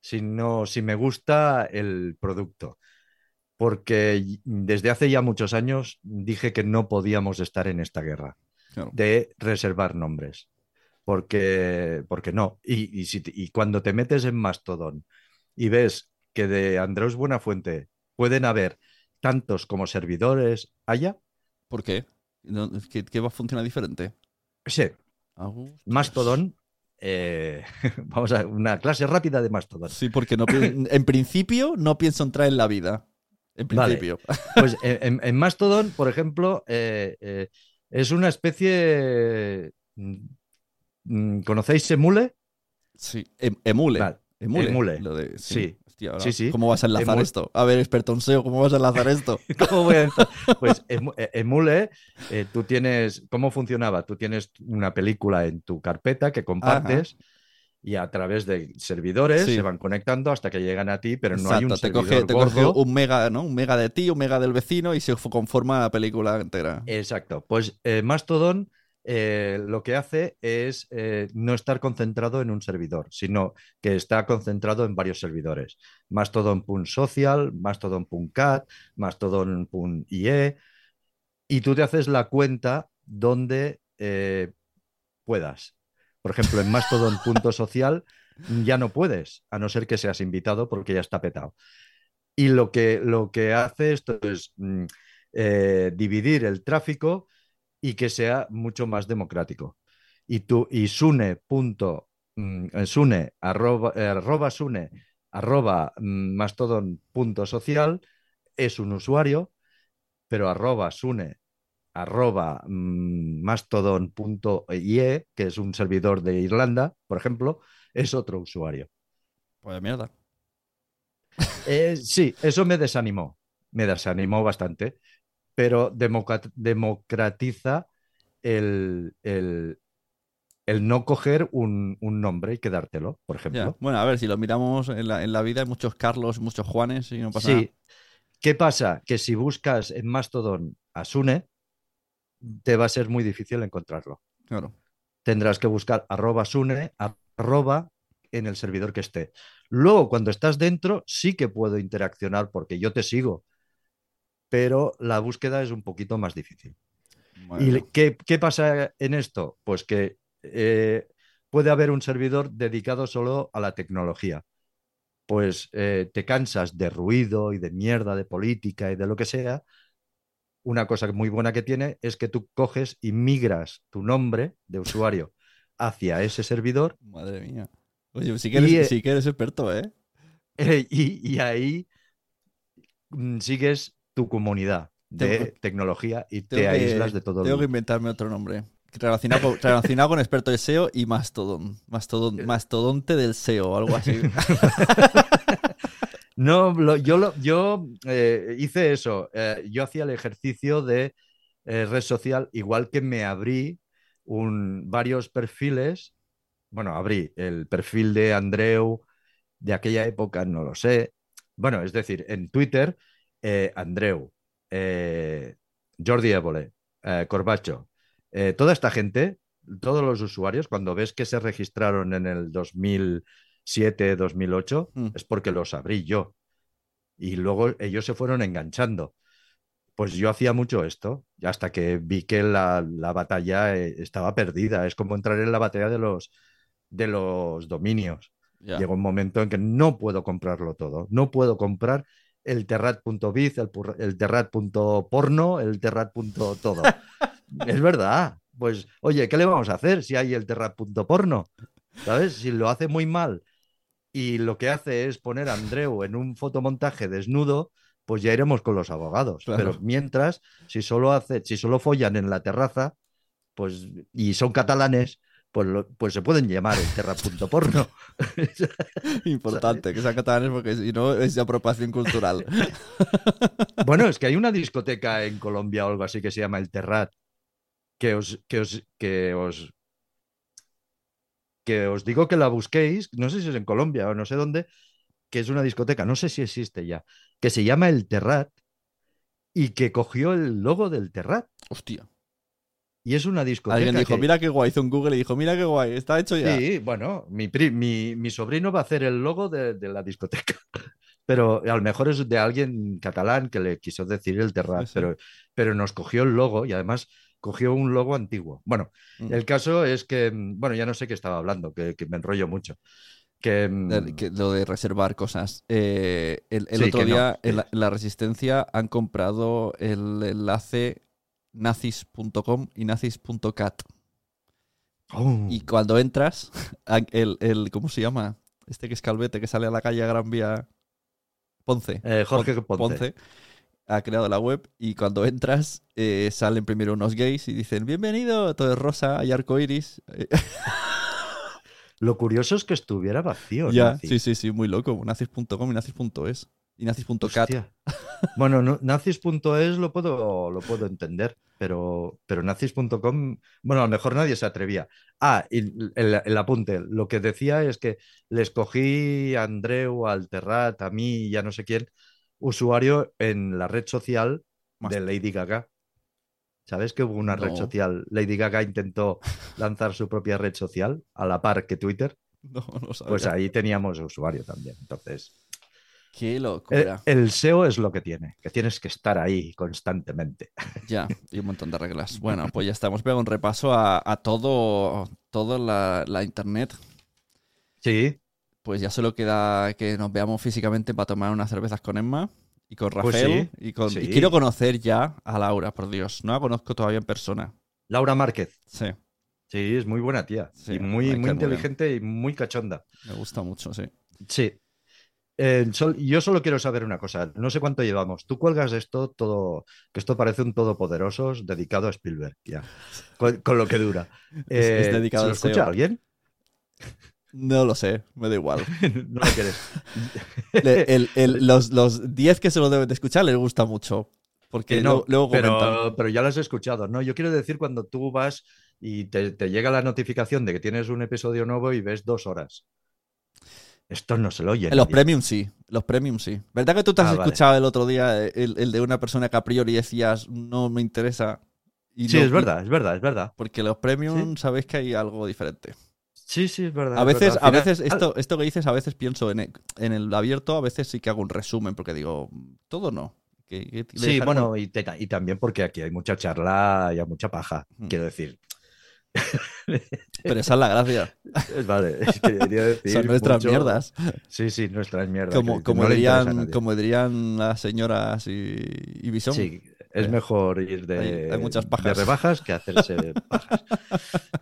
Speaker 5: sino si me gusta el producto. Porque desde hace ya muchos años dije que no podíamos estar en esta guerra
Speaker 6: Claro.
Speaker 5: de reservar nombres. Porque, porque no. Y, y si te- y cuando te metes en Mastodon y ves que de Andreus Buenafuente pueden haber tantos como servidores haya,
Speaker 6: ¿Por qué? ¿Qué, qué va a funcionar diferente?
Speaker 5: sí,
Speaker 6: hostias.
Speaker 5: Mastodon, eh, vamos a una clase rápida de Mastodon.
Speaker 6: Sí, porque no en principio no pienso entrar en la vida. En
Speaker 5: Vale.
Speaker 6: principio.
Speaker 5: Pues en, en- Mastodon, por ejemplo, eh, eh, es una especie. mm, mm, ¿Conocéis Emule?
Speaker 6: Sí, em- emule.
Speaker 5: Vale,
Speaker 6: Emule.
Speaker 5: emule.
Speaker 6: Lo de-
Speaker 5: Sí.
Speaker 6: Hostia, ahora,
Speaker 5: Sí, sí.
Speaker 6: ¿Cómo vas a enlazar esto? A ver, experto en SEO, ¿cómo vas a enlazar esto?
Speaker 5: ¿Cómo voy a empezar? Pues eh, Emule, eh, tú tienes, ¿cómo funcionaba? Tú tienes una película en tu carpeta que compartes y a través de servidores
Speaker 6: Sí.
Speaker 5: se van conectando hasta que llegan a ti, pero no hay un
Speaker 6: te
Speaker 5: servidor
Speaker 6: coge, te coge un mega, ¿no? Un mega de ti, un mega del vecino y se conforma la película entera.
Speaker 5: Exacto. Pues eh, Mastodon eh, lo que hace es eh, no estar concentrado en un servidor, sino que está concentrado en varios servidores. Mastodon.social, Mastodon.cat, Mastodon.ie, y tú te haces la cuenta donde eh, puedas. Por ejemplo, en Mastodon.social ya no puedes, a no ser que seas invitado porque ya está petado. Y lo que, lo que hace esto es mm, dividir el tráfico y que sea mucho más democrático. Y tú, y Sune, punto, mm, eh, Sune, arroba, eh, arroba Sune, arroba mm, mastodon punto social, es un usuario, pero arroba Sune, arroba mm, mastodon punto ie, que es un servidor de Irlanda, por ejemplo, es otro usuario.
Speaker 6: Pues mierda.
Speaker 5: Eh, sí, eso me desanimó, me desanimó bastante, pero democratiza el, el- el no coger un, un nombre y quedártelo, por
Speaker 6: Ya.
Speaker 5: ejemplo.
Speaker 6: Bueno, a ver, si lo miramos en la, en la vida, hay muchos Carlos, muchos Juanes y no pasa
Speaker 5: Sí.
Speaker 6: nada.
Speaker 5: ¿Qué pasa? Que si buscas en Mastodon a Sune, te va a ser muy difícil encontrarlo.
Speaker 6: Claro.
Speaker 5: Tendrás que buscar arroba Sune, arroba en el servidor que esté. Luego, cuando estás dentro, sí que puedo interaccionar porque yo te sigo, pero la búsqueda es un poquito más difícil.
Speaker 6: Bueno.
Speaker 5: ¿Y qué, qué pasa en esto? Pues que eh, puede haber un servidor dedicado solo a la tecnología pues eh, te cansas de ruido y de mierda, de política y de lo que sea, una cosa muy buena que tiene es que tú coges y migras tu nombre de usuario hacia ese servidor
Speaker 6: Madre mía. Oye, sí que eres,
Speaker 5: Y,
Speaker 6: eres experto, ¿eh?
Speaker 5: eh, y, y ahí mm, sigues tu comunidad de
Speaker 6: Tengo-
Speaker 5: tecnología y te
Speaker 6: que-
Speaker 5: aíslas de todo
Speaker 6: Tengo que
Speaker 5: el...
Speaker 6: inventarme otro nombre. Relacionado con, relacionado con experto de SEO y mastodon. Mastodon
Speaker 5: Eh.
Speaker 6: mastodonte del SEO o algo así.
Speaker 5: No, lo- yo, lo- yo eh, hice eso. eh, yo hacía el ejercicio de eh, red social, igual que me abrí un, varios perfiles. Bueno, abrí el perfil de Andreu de aquella época, no lo sé. Bueno, es decir, en Twitter, eh, Andreu, eh, Jordi Évole, eh, Corbacho, eh, toda esta gente, todos los usuarios, cuando ves que se registraron en el 2007, 2008,
Speaker 6: Mm.
Speaker 5: es porque los abrí yo. Y luego ellos se fueron enganchando. Pues yo hacía mucho esto, hasta que vi que la, la batalla estaba perdida. Es como entrar en la batalla de los, de los dominios.
Speaker 6: Ya.
Speaker 5: Llegó un momento en que no puedo comprarlo todo. No puedo comprar el terrat.biz, el, el terrat.porno, el terrat.todo. es verdad. Pues, oye, ¿qué le vamos a hacer si hay el terrat.porno? ¿Sabes? Si lo hace muy mal y lo que hace es poner a Andreu en un fotomontaje desnudo, pues ya iremos con los abogados.
Speaker 6: Claro.
Speaker 5: Pero mientras, si solo hace, si solo follan en la terraza, pues, y son catalanes, pues, lo- pues se pueden llamar el terra.porno.
Speaker 6: Importante que sean catalanes porque si no es apropiación cultural.
Speaker 5: Bueno, es que hay una discoteca en Colombia o algo así que se llama El Terrat, que os, que os, que os, que os digo que la busquéis, no sé si es en Colombia o no sé dónde, que es una discoteca, no sé si existe ya, que se llama El Terrat y que cogió el logo del Terrat.
Speaker 6: Hostia.
Speaker 5: Y es una discoteca.
Speaker 6: Alguien dijo,
Speaker 5: que-
Speaker 6: mira qué guay. Hizo un Google y dijo, mira qué guay. Está hecho ya.
Speaker 5: Sí, bueno, mi, pri- mi, mi sobrino va a hacer el logo de, de la discoteca. Pero a lo mejor es de alguien catalán que le quiso decir el Terrat, pero, pero nos cogió el logo y además cogió un logo antiguo. Bueno,
Speaker 6: Mm.
Speaker 5: el caso es que, mm, bueno, ya no sé qué estaba hablando, que, que me enrollo mucho. Que, mm,
Speaker 6: que- lo de reservar cosas. Eh, el el
Speaker 5: Sí,
Speaker 6: otro
Speaker 5: no,
Speaker 6: día
Speaker 5: sí.
Speaker 6: en, la, en la Resistencia han comprado el enlace nazis.com y nazis.cat.
Speaker 5: oh,
Speaker 6: Y cuando entras, el, el- ¿cómo se llama? Este que es Calvete, que sale a la calle a Gran Vía. Ponce.
Speaker 5: eh, Jorge
Speaker 6: Pon-
Speaker 5: Ponce.
Speaker 6: ha creado la web y cuando entras eh, salen primero unos gays y dicen bienvenido, todo es rosa, hay arco iris.
Speaker 5: Lo curioso es que estuviera vacío.
Speaker 6: ya,
Speaker 5: Nazi.
Speaker 6: sí, sí, sí, muy loco. Nazis.com y nazis.es. Y nazis.cat.
Speaker 5: Bueno, no- nazis.es lo puedo, lo puedo entender, pero, pero nazis.com, bueno, a lo mejor nadie se atrevía. Ah, y el, el apunte, lo que decía es que les cogí a Andreu, al Terrat, a mí y a no sé quién, usuario en la red social
Speaker 6: Más-
Speaker 5: de Lady Gaga. ¿Sabes que hubo una red social? Lady Gaga intentó lanzar su propia red social a la par que Twitter.
Speaker 6: No, no sabía.
Speaker 5: Pues ahí teníamos usuario también. Entonces,
Speaker 6: Qué
Speaker 5: el,
Speaker 6: locura.
Speaker 5: el SEO es lo que tiene, que tienes que estar ahí constantemente.
Speaker 6: Ya, y un montón de reglas. Bueno, pues ya estamos. Pega un repaso a, a todo, todo la, la internet.
Speaker 5: Sí,
Speaker 6: Pues ya solo queda que nos veamos físicamente para tomar unas cervezas con Emma y con
Speaker 5: Pues
Speaker 6: Rafael.
Speaker 5: sí,
Speaker 6: y, con,
Speaker 5: sí.
Speaker 6: y quiero conocer ya a Laura, por Dios. No la conozco todavía en persona.
Speaker 5: Laura Márquez.
Speaker 6: Sí,
Speaker 5: Sí, es muy buena tía.
Speaker 6: Sí,
Speaker 5: y muy, muy inteligente y muy cachonda.
Speaker 6: me gusta mucho, sí.
Speaker 5: Sí. Eh, sol- yo solo quiero saber una cosa. No sé cuánto llevamos. Tú cuelgas esto todo, que esto parece un todopoderosos dedicado a Spielberg, ya. Con, con lo que dura.
Speaker 6: Es- es
Speaker 5: Eh,
Speaker 6: dedicado
Speaker 5: ¿se lo escucha alguien?
Speaker 6: No lo sé, me da igual.
Speaker 5: no lo quieres.
Speaker 6: Le- el- el- los, los 10 que se lo deben de escuchar les gusta mucho. Porque
Speaker 5: no,
Speaker 6: luego,
Speaker 5: pero, pero ya lo has escuchado. No, yo quiero decir cuando tú vas y te, te llega la notificación de que tienes un episodio nuevo y ves dos horas. Esto no se lo oye.
Speaker 6: En los premium sí, los premium sí. ¿Verdad que tú te has
Speaker 5: Ah, vale.
Speaker 6: escuchado el otro día el, el de una persona que a priori decías no me interesa? Y
Speaker 5: Sí,
Speaker 6: no-
Speaker 5: es verdad, es verdad, es verdad.
Speaker 6: Porque los premium sabéis que hay algo diferente.
Speaker 5: Sí, sí, es verdad.
Speaker 6: A
Speaker 5: es
Speaker 6: veces,
Speaker 5: verdad.
Speaker 6: a veces esto, esto que dices, a veces pienso en el, en el abierto, a veces sí que hago un resumen, porque digo, todo no. Que- que le
Speaker 5: Sí, bueno, y, te- y también porque aquí hay mucha charla y hay mucha paja.
Speaker 6: Hmm.
Speaker 5: Quiero decir,
Speaker 6: Pero esa es la gracia.
Speaker 5: Vale, quería decir
Speaker 6: Son nuestras
Speaker 5: mucho-
Speaker 6: mierdas.
Speaker 5: Sí, sí, nuestras mierdas.
Speaker 6: Como,
Speaker 5: no
Speaker 6: dirían,
Speaker 5: nadie.
Speaker 6: como dirían las señoras y, y Bison.
Speaker 5: Sí, es
Speaker 6: Eh,
Speaker 5: mejor ir de,
Speaker 6: hay- hay muchas
Speaker 5: de
Speaker 6: pajas.
Speaker 5: rebajas que hacerse pajas.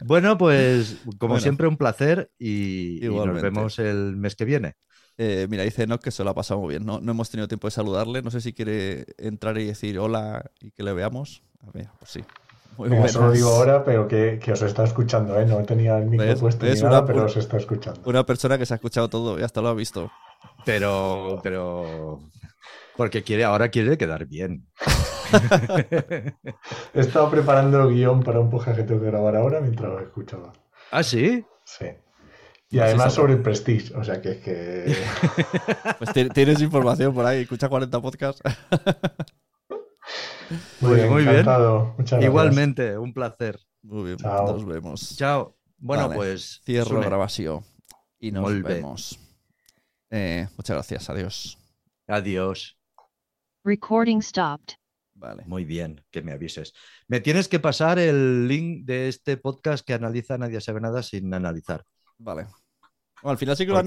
Speaker 5: Bueno, pues como
Speaker 6: Bueno.
Speaker 5: siempre, un placer y, y nos vemos el mes que viene.
Speaker 6: Eh, mira, dice Enoch que se lo ha pasado muy bien. No, no hemos tenido tiempo de saludarle. No sé si quiere entrar y decir hola y que le veamos. A ver, pues sí. Muy
Speaker 7: Venga,
Speaker 6: buenas.
Speaker 7: solo digo ahora, pero que, que os está escuchando, ¿eh? No tenía el micro
Speaker 6: ¿Ves?
Speaker 7: puesto ni nada,
Speaker 6: Una-
Speaker 7: pero os está escuchando.
Speaker 6: Una persona que se ha escuchado todo y hasta lo ha visto.
Speaker 5: Pero, pero. Porque quiere, ahora quiere quedar bien.
Speaker 7: He estado preparando el guion para un podcast que tengo que grabar ahora mientras lo escuchaba.
Speaker 5: ¿Ah, sí?
Speaker 7: Sí. Y además sobre el Prestige, o sea que es que...
Speaker 6: Pues ti- tienes información por ahí. Escucha 40 podcasts.
Speaker 5: Pues
Speaker 7: bien,
Speaker 5: muy bien.
Speaker 7: encantado. Muchas gracias.
Speaker 5: Igualmente, un placer.
Speaker 6: Muy bien,
Speaker 7: Chao.
Speaker 6: nos vemos.
Speaker 5: Chao. Bueno,
Speaker 6: Vale,
Speaker 5: pues.
Speaker 6: Cierro
Speaker 5: Sune,
Speaker 6: grabación. Y nos
Speaker 5: bé.
Speaker 6: vemos. Eh, muchas gracias. Adiós.
Speaker 5: Adiós.
Speaker 8: Recording stopped.
Speaker 6: Vale.
Speaker 5: Muy bien, que me avises. Me tienes que pasar el link de este podcast que analiza Nadie sabe nada sin analizar.
Speaker 6: Vale. Bueno, al final sí que lo han-